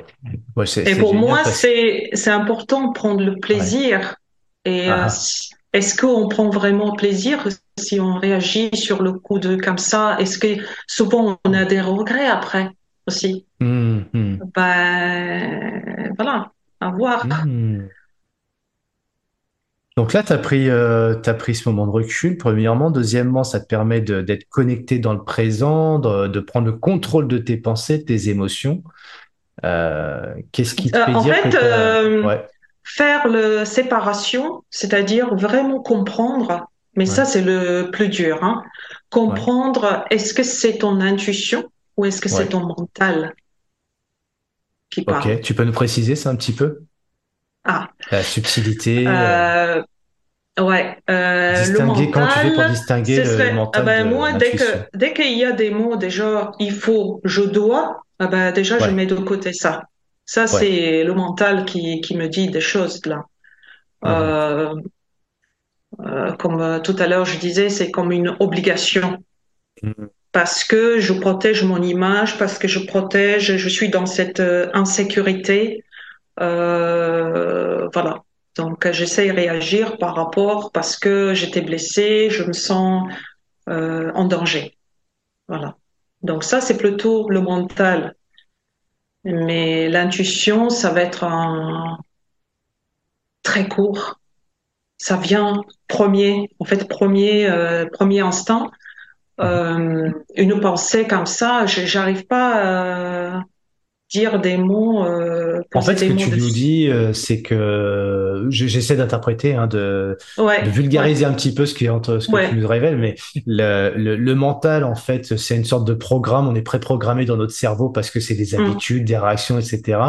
et pour moi, c'est c'est important de prendre le plaisir. Et euh, ah. est-ce qu'on prend vraiment plaisir si on réagit sur le coup de comme ça? Est-ce que souvent on a des regrets après aussi? Mmh, Ben voilà, à voir. Donc là, tu as, pris, euh, as pris ce moment de recul, premièrement. Deuxièmement, ça te permet d'être connecté dans le présent, de, prendre le contrôle de tes pensées, de tes émotions. Euh, qu'est-ce qui te euh, fait en dire fait, euh, faire le séparation, c'est-à-dire vraiment comprendre, mais ça c'est le plus dur, hein, comprendre est-ce que c'est ton intuition ou est-ce que c'est ton mental qui parle? Ok, tu peux nous préciser ça un petit peu? Ah. La subtilité. Euh, ouais. Euh, distinguer, le mental, comment tu fais pour distinguer le mental ah ben, Moi, dès que dès qu'il y a des mots déjà, il faut, je dois, ah ben, déjà, je mets de côté ça. Ça, c'est le mental qui, qui me dit des choses là. Euh, euh, comme tout à l'heure je disais, c'est comme une obligation. Mm. Parce que je protège mon image, parce que je protège, je suis dans cette insécurité. Euh, voilà. Donc j'essaie de réagir par rapport parce que j'étais blessée, je me sens euh, en danger. Voilà. Donc ça c'est plutôt le mental. Mais l'intuition, ça va être très court. Ça vient premier, en fait premier euh, premier instant. Euh, une pensée comme ça, j'arrive pas dire des mots. Euh, en fait, ce que tu nous dis, euh, c'est que j'essaie d'interpréter, hein, de, de, vulgariser un petit peu ce, qui, entre, ce que tu nous révèles, mais le, le, le mental, en fait, c'est une sorte de programme. On est préprogrammé dans notre cerveau parce que c'est des mm. habitudes, des réactions, etc.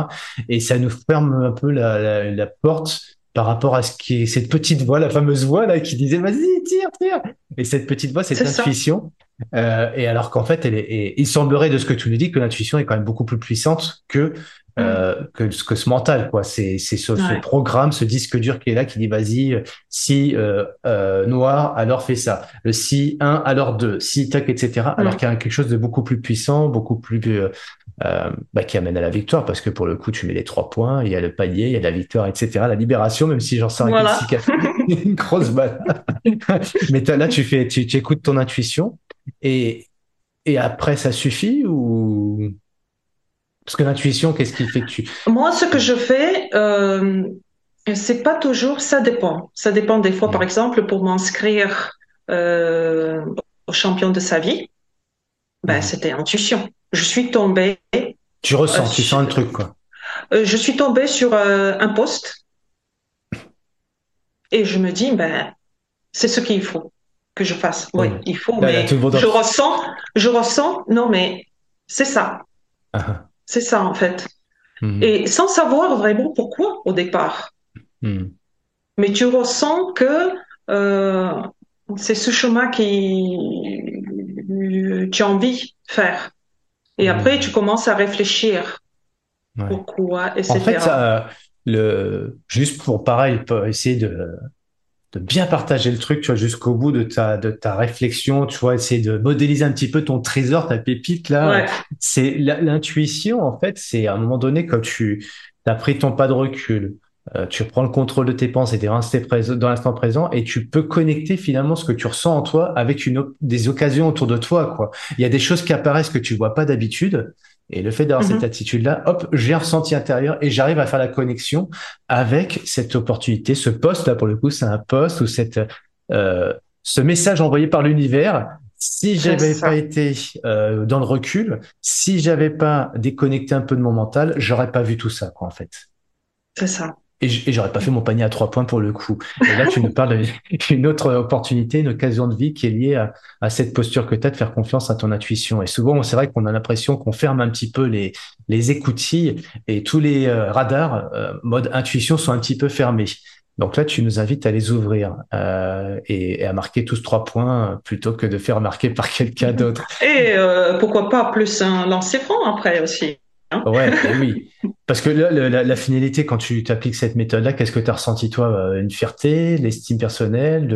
Et ça nous ferme un peu la, la, la porte par rapport à ce qui est cette petite voix, la fameuse voix là qui disait vas-y tire tire. Et cette petite voix, c'est l'intuition. Euh, et alors qu'en fait, elle est, il semblerait de ce que tu nous dis que l'intuition est quand même beaucoup plus puissante que euh, que, que ce mental quoi. C'est ce, ce, programme, ce disque dur qui est là qui dit vas-y si euh, euh, noir alors fais ça. Le si un alors deux, si tac etc. Alors qu'il y a quelque chose de beaucoup plus puissant, beaucoup plus euh, euh, bah, qui amène à la victoire parce que pour le coup tu mets les trois points, il y a le panier, il y a la victoire etc. La libération même si j'en sors voilà. une grosse balle. Mais là tu fais tu, tu écoutes ton intuition et, et après, ça suffit ou? Parce que l'intuition, qu'est-ce qui fait que tu Moi, ce que je fais, euh, c'est pas toujours. Ça dépend. Ça dépend des fois. Par exemple, pour m'inscrire euh, au champion de sa vie, ben c'était intuition. Je suis tombée. Tu ressens, tu sens le truc quoi. Euh, je suis tombée sur un poste et je me dis ben c'est ce qu'il faut que je fasse. Oui, il faut, mais je ressens, je ressens, non, mais c'est ça. Ah, ah. C'est ça, en fait. Mhm. Et sans savoir vraiment pourquoi au départ. Mhm. Mais tu ressens que c'est ce chemin qui tu as envie de faire. Et après, tu commences à réfléchir. Pourquoi, etc. En fait, le, juste pour pareil, pour essayer de, de bien partager le truc, tu vois, jusqu'au bout de ta, de ta réflexion, tu vois, essayer de modéliser un petit peu ton trésor, ta pépite, là. C'est l'intuition, en fait, c'est à un moment donné, quand tu as pris ton pas de recul, euh, tu reprends le contrôle de tes pensées, t'es dans l'instant présent et tu peux connecter finalement ce que tu ressens en toi avec une, des occasions autour de toi, quoi. Il y a des choses qui apparaissent que tu vois pas d'habitude. Et le fait d'avoir cette mhm. attitude-là, hop, j'ai un ressenti intérieur et j'arrive à faire la connexion avec cette opportunité. Ce poste là, pour le coup, c'est un poste ou cette, euh, ce message envoyé par l'univers. Si j'avais pas été euh, dans le recul, si j'avais pas déconnecté un peu de mon mental, j'aurais pas vu tout ça, quoi, en fait. C'est ça. Et j'aurais pas fait mon panier à trois points pour le coup. Et là, tu nous parles d'une autre opportunité, une occasion de vie qui est liée à, à cette posture que tu as de faire confiance à ton intuition. Et souvent, c'est vrai qu'on a l'impression qu'on ferme un petit peu les, les écoutilles et tous les euh, radars euh, mode intuition sont un petit peu fermés. Donc là, tu nous invites à les ouvrir euh, et, à marquer tous trois points plutôt que de faire marquer par quelqu'un d'autre. Et euh, pourquoi pas plus un lancer franc après aussi. Hein ouais, oui. Parce que là, la, finalité, quand tu t'appliques cette méthode-là, qu'est-ce que tu as ressenti, toi euh, Une fierté, l'estime personnelle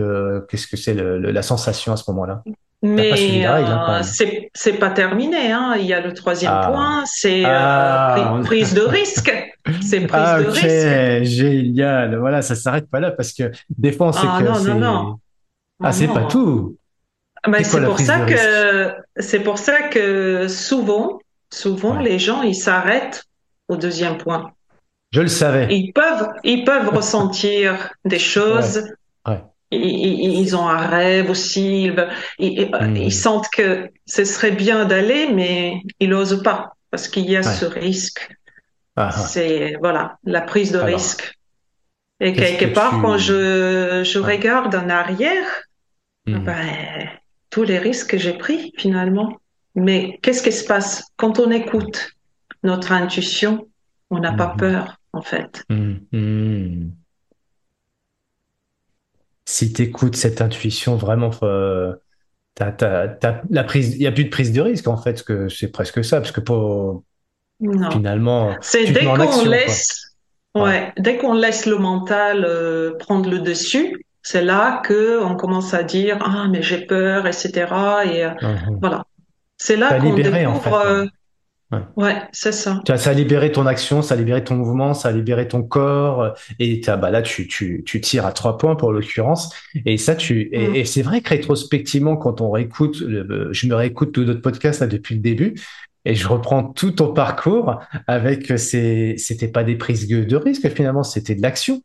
Qu'est-ce que c'est la sensation à ce moment-là? Mais hein, c'est pas terminé. Hein. Il y a le troisième ah. point, c'est euh, ah, prise de risque. C'est prise ah, de risque. Génial. Voilà, ça s'arrête pas là parce que des fois on sait que c'est. Ah, c'est pas tout. c'est pour ça que c'est pour ça que souvent Souvent, les gens, ils s'arrêtent au deuxième point. Je le savais. Ils peuvent, ils peuvent ressentir des choses. Ils, ont un rêve aussi. Ils, hmm. sentent que ce serait bien d'aller, mais ils n'osent pas parce qu'il y a ce risque. Ah, ah. C'est voilà la prise de risque. Et quelque part, quand je, je regarde en arrière, hmm. ben, tous les risques que j'ai pris finalement. Mais qu'est-ce qui se passe? Quand on écoute notre intuition On n'a pas mhm. peur, en fait. Mhm. Si tu écoutes cette intuition, vraiment, euh, la prise, il n'y a plus de prise de risque, en fait, que c'est presque ça, parce que pour, finalement, c'est dès qu'on laisse, ouais. dès qu'on laisse le mental euh, prendre le dessus, c'est là que on commence à dire ah mais j'ai peur, etc. Et euh, mhm. voilà. C'est là qu'on découvre. En fait, euh, ouais, c'est ça. Ça a libéré ton action, ça a libéré ton mouvement, ça a libéré ton corps. Euh, et bah là, tu, tu, tu tires à trois points pour l'occurrence. Et ça, tu et, mm. c'est vrai que rétrospectivement, quand on réécoute, je me réécoute tous notre podcasts là depuis le début. Et je reprends tout ton parcours avec ces, c'était pas des prises de risque finalement, c'était de l'action.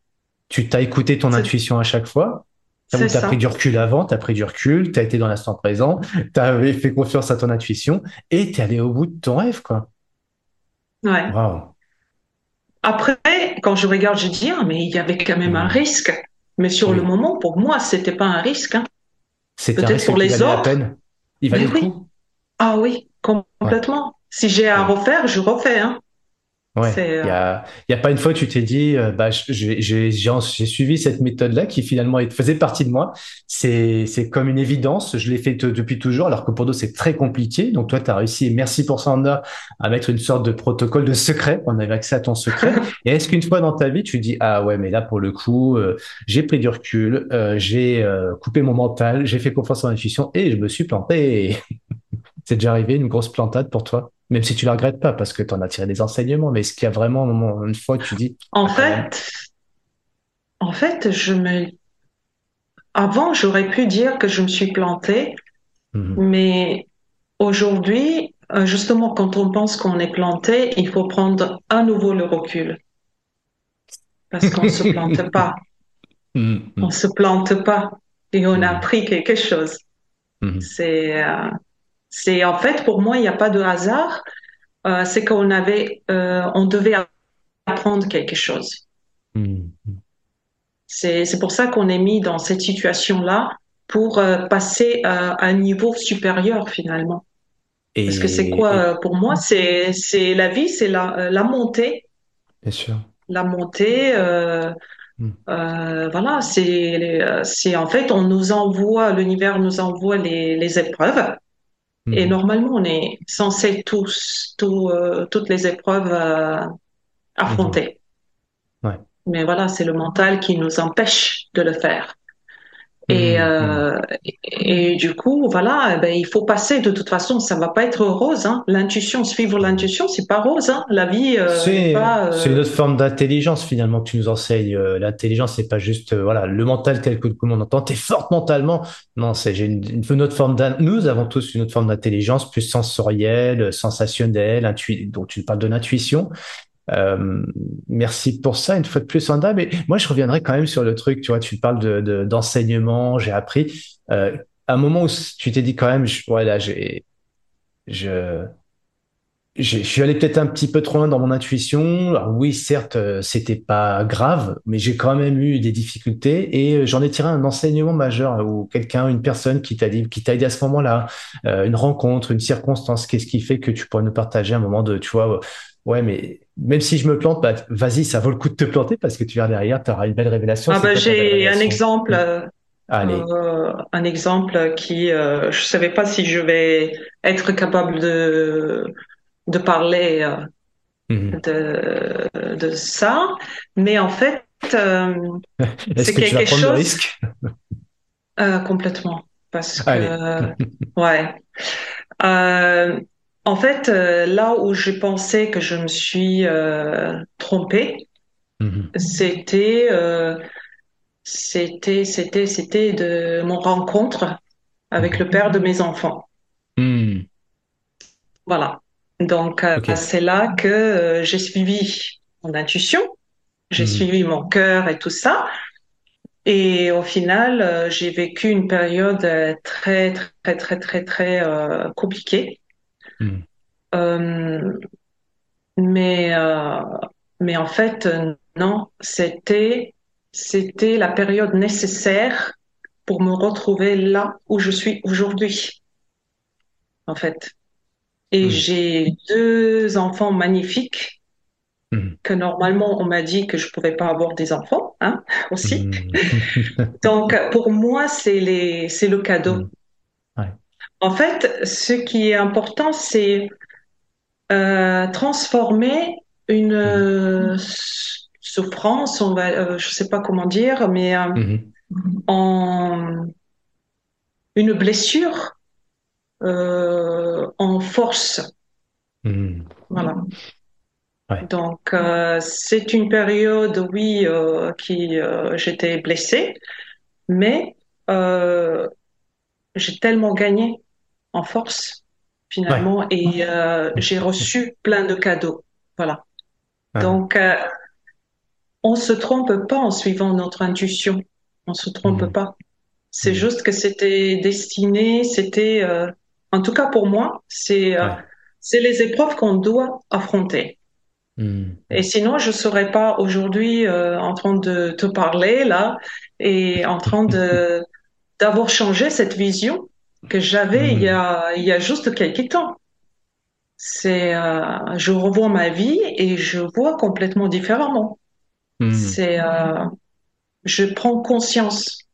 Tu t'as écouté ton intuition à chaque fois. Tu as pris du recul avant, tu as pris du recul, tu as été dans l'instant présent, tu as fait confiance à ton intuition et tu es allé au bout de ton rêve, quoi. Ouais. Après, quand je regarde, je dis, ah, mais il y avait quand même un risque. Mais sur le moment, pour moi, c'était pas un risque. Hein. Peut-être pour les autres. Il valait le coup. Ah oui, complètement. Si j'ai à refaire, je refais. Hein. Ouais, il y a, euh, y a pas une fois que tu t'es dit, euh, bah, j'ai suivi cette méthode-là qui finalement faisait partie de moi. C'est comme une évidence. Je l'ai fait depuis toujours, alors que pour d'autres c'est très compliqué. Donc toi, tu as réussi. Et merci pour ça, Anna, à mettre une sorte de protocole de secret. On avait accès à ton secret. et est-ce qu'une fois dans ta vie, tu dis, ah ouais, mais là pour le coup, euh, j'ai pris du recul, j'ai coupé mon mental, j'ai fait confiance en l'intuition et je me suis planté. c'est déjà arrivé une grosse plantade pour toi? Même si tu la regrettes pas parce que tu en as tiré des enseignements, mais est-ce qu'il y a vraiment un moment, une fois que tu dis. En ah, fait, en fait, je me. Avant, j'aurais pu dire que je me suis plantée, mhm. mais aujourd'hui, euh, justement, quand on pense qu'on est planté, il faut prendre à nouveau le recul. Parce qu'on ne se plante pas. Mhm. On ne se plante pas. Et on a mhm. appris quelque chose. C'est. Euh, c'est en fait pour moi il n'y a pas de hasard. Euh, c'est qu'on avait, euh, on devait apprendre quelque chose. Mm-hmm. C'est pour ça qu'on est mis dans cette situation-là pour euh, passer à un niveau supérieur finalement. Parce que c'est quoi pour moi C'est c'est la vie, c'est la la montée. Bien sûr. La montée. Euh, voilà, c'est, c'est en fait, on nous envoie, l'univers nous envoie les, les épreuves. Et hmm. normalement, on est censé tous, euh, toutes les épreuves euh, affronter. Ouais. Mais voilà, c'est le mental qui nous empêche de le faire. Et, mmh, euh, mmh. et, du coup, voilà, eh ben, il faut passer. De toute façon, ça va pas être rose. Hein. L'intuition, suivre l'intuition, c'est pas rose. Hein. La vie, euh, c'est euh... une autre forme d'intelligence finalement que tu nous enseignes. L'intelligence, c'est pas juste voilà le mental tel que comme on entend. T'es forte mentalement. Non, c'est j'ai une, une, autre forme. Nous avons tous une autre forme d'intelligence, plus sensorielle, sensationnelle, intu... donc tu parles de l'intuition. Euh, merci pour ça une fois de plus, Wanda. Mais moi, je reviendrai quand même sur le truc. Tu vois, tu parles de d'enseignement. j'ai appris. Euh, à un moment où tu t'es dit quand même, je, voilà, j'ai, je, je suis allé peut-être un petit peu trop loin dans mon intuition. Alors oui, certes, euh, c'était pas grave, mais j'ai quand même eu des difficultés et euh, j'en ai tiré un enseignement majeur où quelqu'un, une personne qui t'a dit, qui t'a aidé à ce moment-là, une rencontre, une circonstance, qu'est-ce qui fait que tu pourrais nous partager un moment de, tu vois, ouais, mais même si je me plante, bah, vas-y, ça vaut le coup de te planter parce que tu verras derrière, tu auras une belle révélation. Ah bah, j'ai un exemple. Euh, euh, un exemple qui, euh, je savais pas si je vais être capable de de parler euh, mhm. de de ça, mais en fait, c'est quelque chose. Risque? Complètement, parce que ouais. En fait, euh, là où j'ai pensé que je me suis euh, trompée, mm-hmm. c'était, euh, c'était, c'était, c'était de mon rencontre avec le père de mes enfants. Mm. Voilà. Donc c'est là que j'ai suivi mon intuition, j'ai mm-hmm. suivi mon cœur et tout ça. Et au final, j'ai vécu une période très, très, très, très, très compliquée. Euh, mais, euh, mais en fait, non, c'était, c'était la période nécessaire pour me retrouver là où je suis aujourd'hui, en fait. Et j'ai deux enfants magnifiques hmm. que normalement on m'a dit que je pouvais pas avoir des enfants, hein, aussi. Donc pour moi c'est les, c'est le cadeau. En fait, ce qui est important, c'est euh, transformer une euh, souffrance, on va, euh, je sais pas comment dire, mais en une blessure en force. Mm-hmm. Voilà. Donc c'est une période, oui, qui j'étais blessée, mais j'ai tellement gagné en force finalement et euh, j'ai reçu plein de cadeaux. Voilà. Donc euh, on se trompe pas en suivant notre intuition. On se trompe mmh. pas. C'est mmh. juste que c'était destiné, c'était euh, en tout cas pour moi, c'est c'est les épreuves qu'on doit affronter. Mmh. Et sinon, je serais pas aujourd'hui en train de te parler là et en train de d'avoir changé cette vision que j'avais il y a il y a juste quelques temps. C'est euh, je revois ma vie et je vois complètement différemment. Hmm. C'est euh, je prends conscience.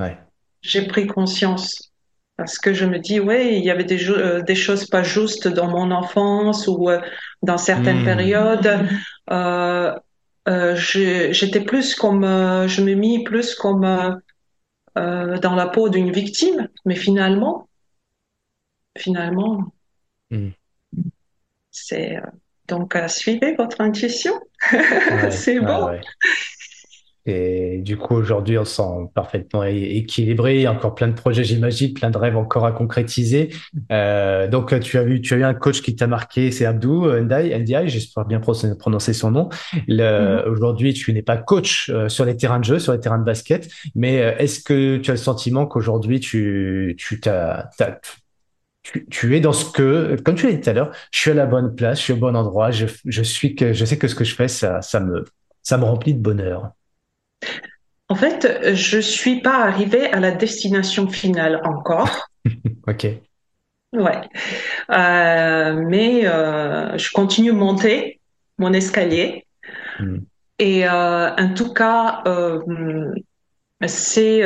Ouais. J'ai pris conscience parce que je me dis ouais il y avait des euh, des choses pas justes dans mon enfance ou euh, dans certaines hmm. périodes. Euh, j'étais plus comme je me mis plus comme dans la peau d'une victime, mais finalement, finalement, hmm. c'est donc à suivre votre intuition. c'est bon. Et du coup, aujourd'hui, on se sent parfaitement équilibré. Encore plein de projets, j'imagine, plein de rêves encore à concrétiser. Euh, donc, tu as vu, tu as eu un coach qui t'a marqué, c'est Abdou Ndai, Ndiaye, j'espère bien prononcer son nom. Mm-hmm. Aujourd'hui, tu n'es pas coach euh, sur les terrains de jeu, sur les terrains de basket, mais euh, est-ce que tu as le sentiment qu'aujourd'hui, tu, tu, tu, es dans ce que, comme tu l'as dit tout à l'heure, je suis à la bonne place, je suis au bon endroit, je, je suis que, je sais que ce que je fais, ça, ça me, ça me remplit de bonheur. En fait, je suis pas arrivée à la destination finale encore. ok. Ouais. Euh, mais euh, je continue de monter mon escalier. Hmm. Et en tout cas, c'est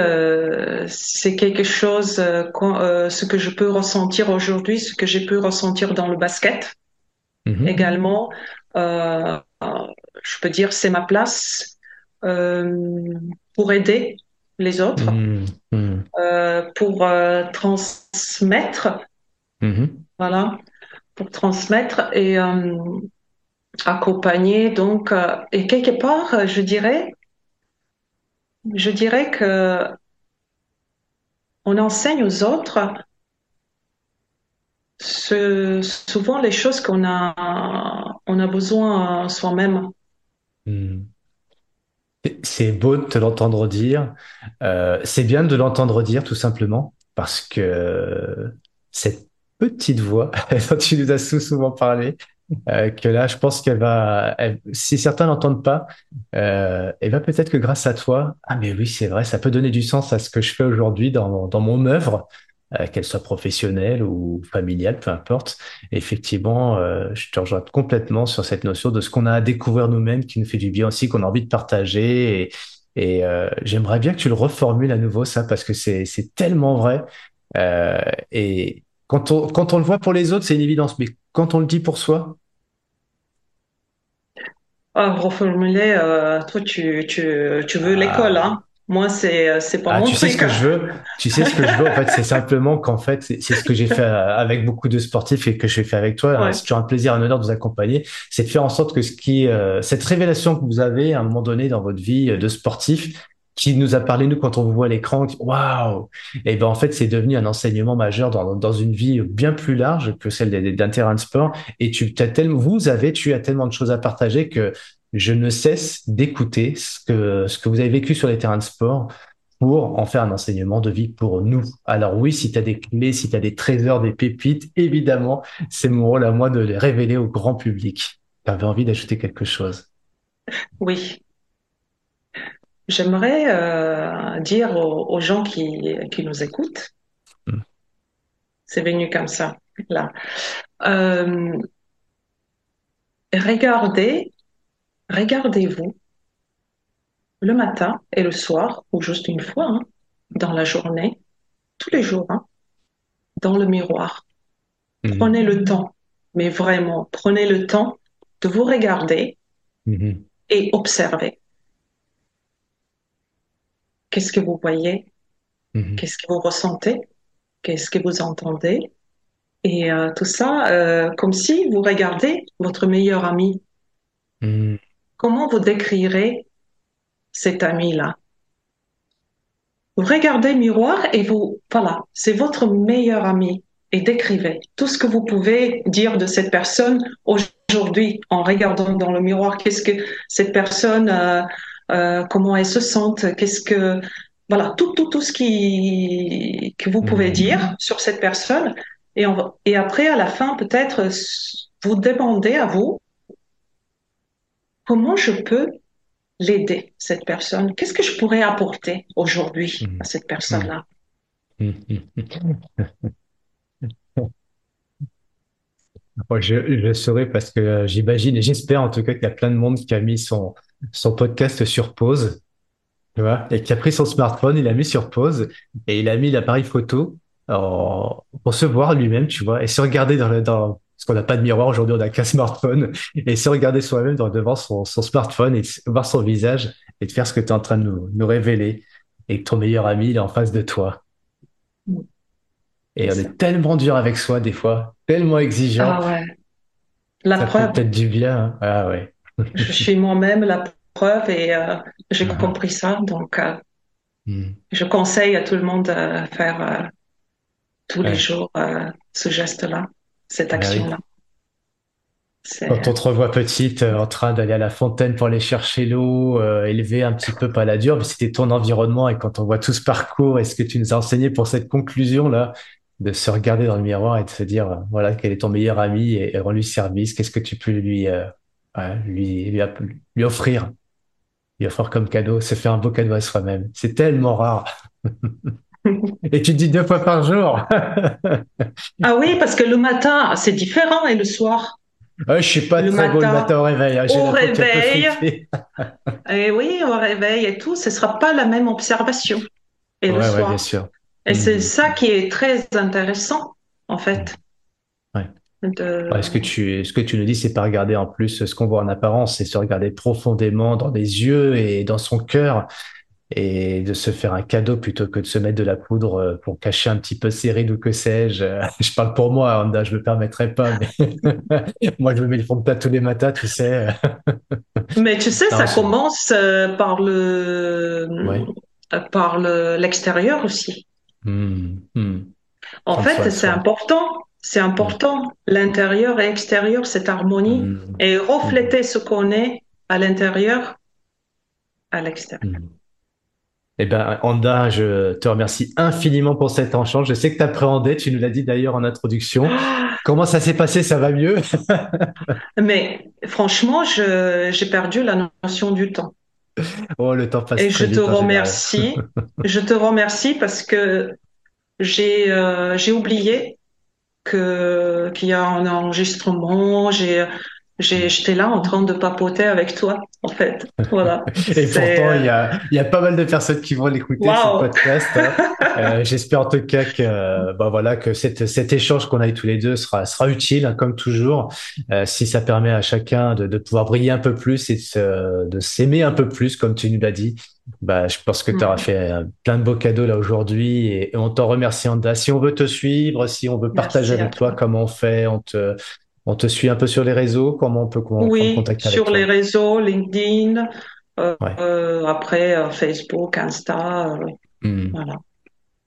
c'est quelque chose ce que je peux ressentir aujourd'hui, ce que j'ai pu ressentir dans le basket mm-hmm. également. je peux dire c'est ma place pour aider les autres, mmh, mmh. Euh, pour euh, transmettre, mmh. voilà, pour transmettre et euh, accompagner. Donc, et quelque part, je dirais, je dirais que on enseigne aux autres ce, souvent les choses qu'on a, on a besoin soi-même. C'est beau de te l'entendre dire. Euh, c'est bien de l'entendre dire tout simplement parce que cette petite voix dont tu nous as souvent parlé, euh, que là, je pense qu'elle va, si certains n'entendent pas, euh, elle va peut-être que grâce à toi, ah mais oui, c'est vrai, ça peut donner du sens à ce que je fais aujourd'hui dans, dans mon œuvre, qu'elle soit professionnelle ou familiale, peu importe. effectivement, euh, je te rejoins complètement sur cette notion de ce qu'on a à découvrir nous-mêmes, qui nous fait du bien aussi, qu'on a envie de partager. Et, et euh, j'aimerais bien que tu le reformules à nouveau, ça, parce que c'est tellement vrai. et quand on, quand on le voit pour les autres, c'est une évidence. Mais quand on le dit pour soi, ah, reformuler, toi, tu, tu, tu veux l'école, ah. hein moi, c'est euh, c'est pas ah, mon tu sais ce que je veux? Tu sais ce que je veux. En fait, c'est simplement qu'en fait, c'est ce que j'ai fait euh, avec beaucoup de sportifs et que je fais avec toi. C'est toujours un plaisir, un honneur de vous accompagner. C'est de faire en sorte que ce qui, euh, cette révélation que vous avez à un moment donné dans votre vie de sportif, qui nous a parlé nous quand on vous voit à l'écran, waouh Et ben en fait, c'est devenu un enseignement majeur dans, dans une vie bien plus large que celle d'un terrain de sport. Et tu as tellement, vous avez, tu as tellement de choses à partager que je ne cesse d'écouter ce que, ce que vous avez vécu sur les terrains de sport pour en faire un enseignement de vie pour nous. Alors oui, si tu as des clés, si tu as des trésors, des pépites, évidemment, c'est mon rôle à moi de les révéler au grand public. Tu avais envie d'ajouter quelque chose? Oui. J'aimerais euh, dire aux, gens qui, qui nous écoutent, hmm. c'est venu comme ça, là. Euh, regardez regardez-vous le matin et le soir, ou juste une fois, hein, dans la journée, tous les jours, hein, dans le miroir. Mhm. Prenez le temps, mais vraiment, prenez le temps de vous regarder mhm. et observer. Qu'est-ce que vous voyez? Mhm. Qu'est-ce que vous ressentez? Qu'est-ce que vous entendez? Et euh, tout ça, euh, comme si vous regardez votre meilleur ami. Comment vous décrirez cet ami-là? Vous regardez le miroir et vous, voilà, c'est votre meilleur ami et décrivez tout ce que vous pouvez dire de cette personne aujourd'hui en regardant dans le miroir. Qu'est-ce que cette personne, euh, euh, comment elle se sent, qu'est-ce que, voilà, tout, tout, tout ce qui, que vous pouvez mmh. dire sur cette personne. Et, et après, à la fin, peut-être, vous demandez à vous, comment je peux l'aider, cette personne? Qu'est-ce que je pourrais apporter aujourd'hui à cette personne-là? Je, je saurais parce que euh, j'imagine et j'espère en tout cas qu'il y a plein de monde qui a mis son, son podcast sur pause, tu vois, et qui a pris son smartphone, il l'a mis sur pause et il a mis l'appareil photo pour se voir lui-même, tu vois, et se regarder dans le, dans, parce qu'on n'a pas de miroir aujourd'hui, on n'a qu'un smartphone, et se regarder soi-même devant son, smartphone et voir son visage et de faire ce que tu es en train de nous, révéler, et que ton meilleur ami il est en face de toi. Et on est tellement dur avec soi des fois, tellement exigeant. Ah ouais. La ça preuve. peut-être du bien. Hein. Ah ouais. je suis moi-même la preuve et euh, j'ai ah. compris ça. Donc, euh, hmm. je conseille à tout le monde de faire euh, tous les jours ce geste-là cette ah action-là. Quand on te revoit petite, euh, en train d'aller à la fontaine pour aller chercher l'eau, euh, élever un petit peu pas la dure, mais c'était ton environnement. Et quand on voit tout ce parcours, est-ce que tu nous as enseigné pour cette conclusion-là, de se regarder dans le miroir et de se dire, euh, voilà, quel est ton meilleur ami et, et rends-lui service, qu'est-ce que tu peux lui, lui, lui, lui, offrir, lui offrir comme cadeau, se faire un beau cadeau à soi-même. C'est tellement rare. Et tu dis deux fois par jour. ah oui, parce que le matin, c'est différent et le soir? je suis pas très beau le matin au réveil. Hein, au réveil. et oui, au réveil et tout, ce sera pas la même observation. Et le soir. bien sûr. Et c'est mm. ça qui est très intéressant, en fait. Ouais. ce, que tu, ce que tu nous dis, c'est pas regarder en plus ce qu'on voit en apparence, c'est se regarder profondément dans les yeux et dans son cœur et de se faire un cadeau plutôt que de se mettre de la poudre euh, pour cacher un petit peu ses rides ou que sais-je. Je parle pour moi, Honda, je me permettrais pas, mais moi je me mets le fond de teint tous les matins, tu sais. mais tu sais, ça commence euh, par le par l'extérieur aussi. Hmm, hmm. En fait, c'est important. C'est important. L'intérieur et l'extérieur, cette harmonie, hmm. et refléter ce qu'on est à l'intérieur, à l'extérieur. Eh ben, Anda, je te remercie infiniment pour cet échange. Je sais que tu appréhendais, tu nous l'as dit d'ailleurs en introduction. Comment ça s'est passé? Ça va mieux? Mais franchement, j'ai perdu la notion du temps. Oh, le temps passe. Et je te remercie. je te remercie parce que j'ai euh, oublié qu'il y a un enregistrement. J'ai j'étais là en train de papoter avec toi, en fait. Voilà. Et pourtant, il y a, y a pas mal de personnes qui vont l'écouter, ce podcast. Hein. euh, J'espère en tout cas que, bah voilà, que cette, cet échange qu'on a eu tous les deux sera, sera utile, hein, comme toujours. Euh, si ça permet à chacun de, de pouvoir briller un peu plus et de s'aimer un peu plus, comme tu nous l'as dit. Bah, je pense que tu auras mm. fait euh, plein de beaux cadeaux là aujourd'hui et, on t'en remercie Anda. Si on veut te suivre, si on veut partager avec toi, comment on fait, on te, on te suit un peu sur les réseaux Comment on peut comment, oui, contacter avec sur les réseaux, LinkedIn, euh, euh, après euh, Facebook, Insta. Hmm. Voilà.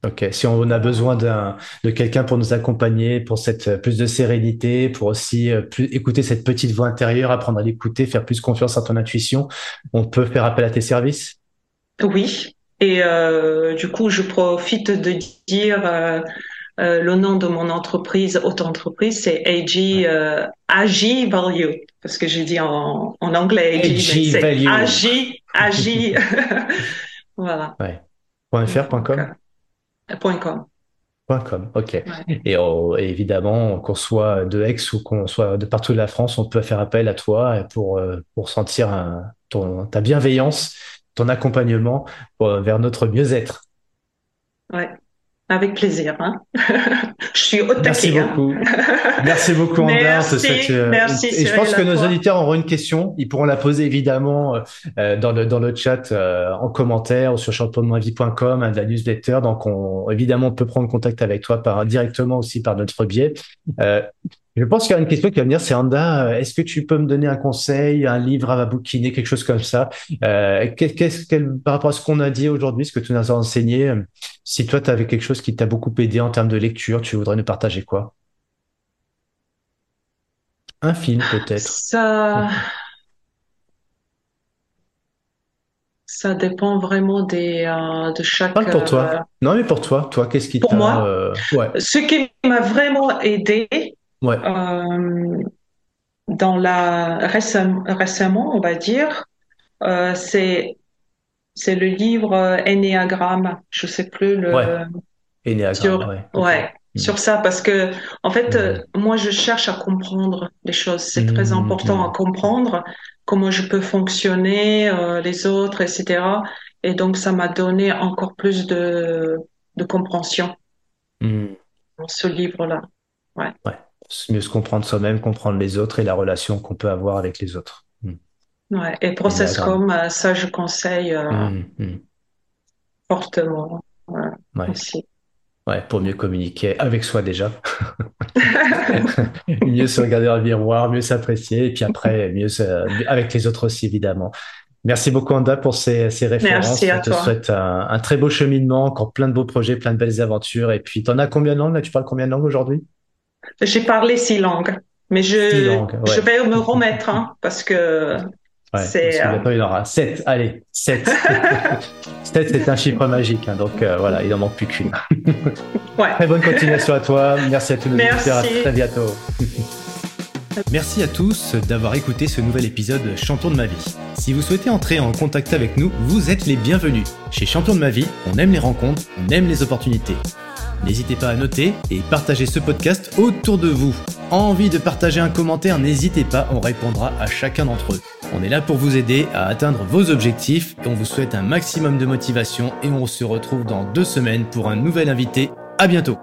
Ok, si on a besoin de quelqu'un pour nous accompagner, pour cette plus de sérénité, pour aussi plus, écouter cette petite voix intérieure, apprendre à l'écouter, faire plus confiance à ton intuition, on peut faire appel à tes services? Oui, et du coup, je profite de dire euh, le nom de mon entreprise, auto-entreprise, c'est AG, euh, AG Value, parce que j'ai dit en, en anglais AG, Value. AG, AG. voilà. Ouais. .fr, .com? Euh, .com. .com, ok. Et, évidemment, qu'on soit de Aix ou qu'on soit de partout de la France, on peut faire appel à toi pour, euh, pour sentir ton, ta bienveillance, ton accompagnement vers notre mieux-être. Ouais. Avec plaisir. Hein je suis au Merci hein. beaucoup. Merci beaucoup, Merci, euh, merci, et, je pense que nos auditeurs auront une question. Ils pourront la poser évidemment euh, dans, le, dans le chat euh, en commentaire ou sur championnemavie.com, hein, de la newsletter. Donc, on, évidemment, on peut prendre contact avec toi par, directement aussi par notre biais. Je pense qu'il y a une question qui va venir, c'est Anda, euh, est-ce que tu peux me donner un conseil, un livre à bouquiner, quelque chose comme ça? Euh, qu'est-ce, Par rapport à ce qu'on a dit aujourd'hui, ce que tu nous as enseigné, euh, si toi, tu avais quelque chose qui t'a beaucoup aidé en termes de lecture, tu voudrais nous partager quoi? Un film peut-être Ça... Ça dépend vraiment des, de chaque. Pas pour toi. Non, mais pour toi. Toi, qu'est-ce qui Pour moi, ouais. ce qui m'a vraiment aidé, Ouais. Euh, dans la récemment, on va dire, euh, c'est c'est le livre Ennéagramme. Je sais plus le. Ouais. sur, ouais. ouais hmm. sur ça parce que en fait, euh, moi, je cherche à comprendre les choses. C'est très hmm, important à comprendre comment je peux fonctionner, les autres, etc. Et donc, ça m'a donné encore plus de de compréhension dans ce livre-là. Ouais. Mieux se comprendre soi-même, comprendre les autres et la relation qu'on peut avoir avec les autres. Hmm. Ouais, et Process comme euh, ça, je conseille euh, hmm, hmm. fortement ouais. aussi. Ouais, pour mieux communiquer avec soi déjà. mieux se regarder dans le miroir, mieux s'apprécier, et puis après, mieux avec les autres aussi, évidemment. Merci beaucoup, Anda, pour ces, ces références. Merci à Je te souhaite un, très beau cheminement, encore plein de beaux projets, plein de belles aventures. Et puis, tu en as combien de langues là? Tu parles combien de langues aujourd'hui? J'ai parlé six langues, mais je, je vais me remettre hein, parce que c'est. Euh... il y en aura sept. Allez, sept. sept, c'est un chiffre magique, hein, donc euh, voilà, il n'en manque plus qu'une. ouais. Très bonne continuation à toi. Merci à tous nos auditeurs. À très bientôt. Merci à tous d'avoir écouté ce nouvel épisode Champion de ma vie. Si vous souhaitez entrer en contact avec nous, vous êtes les bienvenus. Chez Champion de ma vie, on aime les rencontres, on aime les opportunités. N'hésitez pas à noter et partager ce podcast autour de vous. envie de partager un commentaire, n'hésitez pas, on répondra à chacun d'entre eux. On est là pour vous aider à atteindre vos objectifs et on vous souhaite un maximum de motivation et on se retrouve dans deux semaines pour un nouvel invité. À bientôt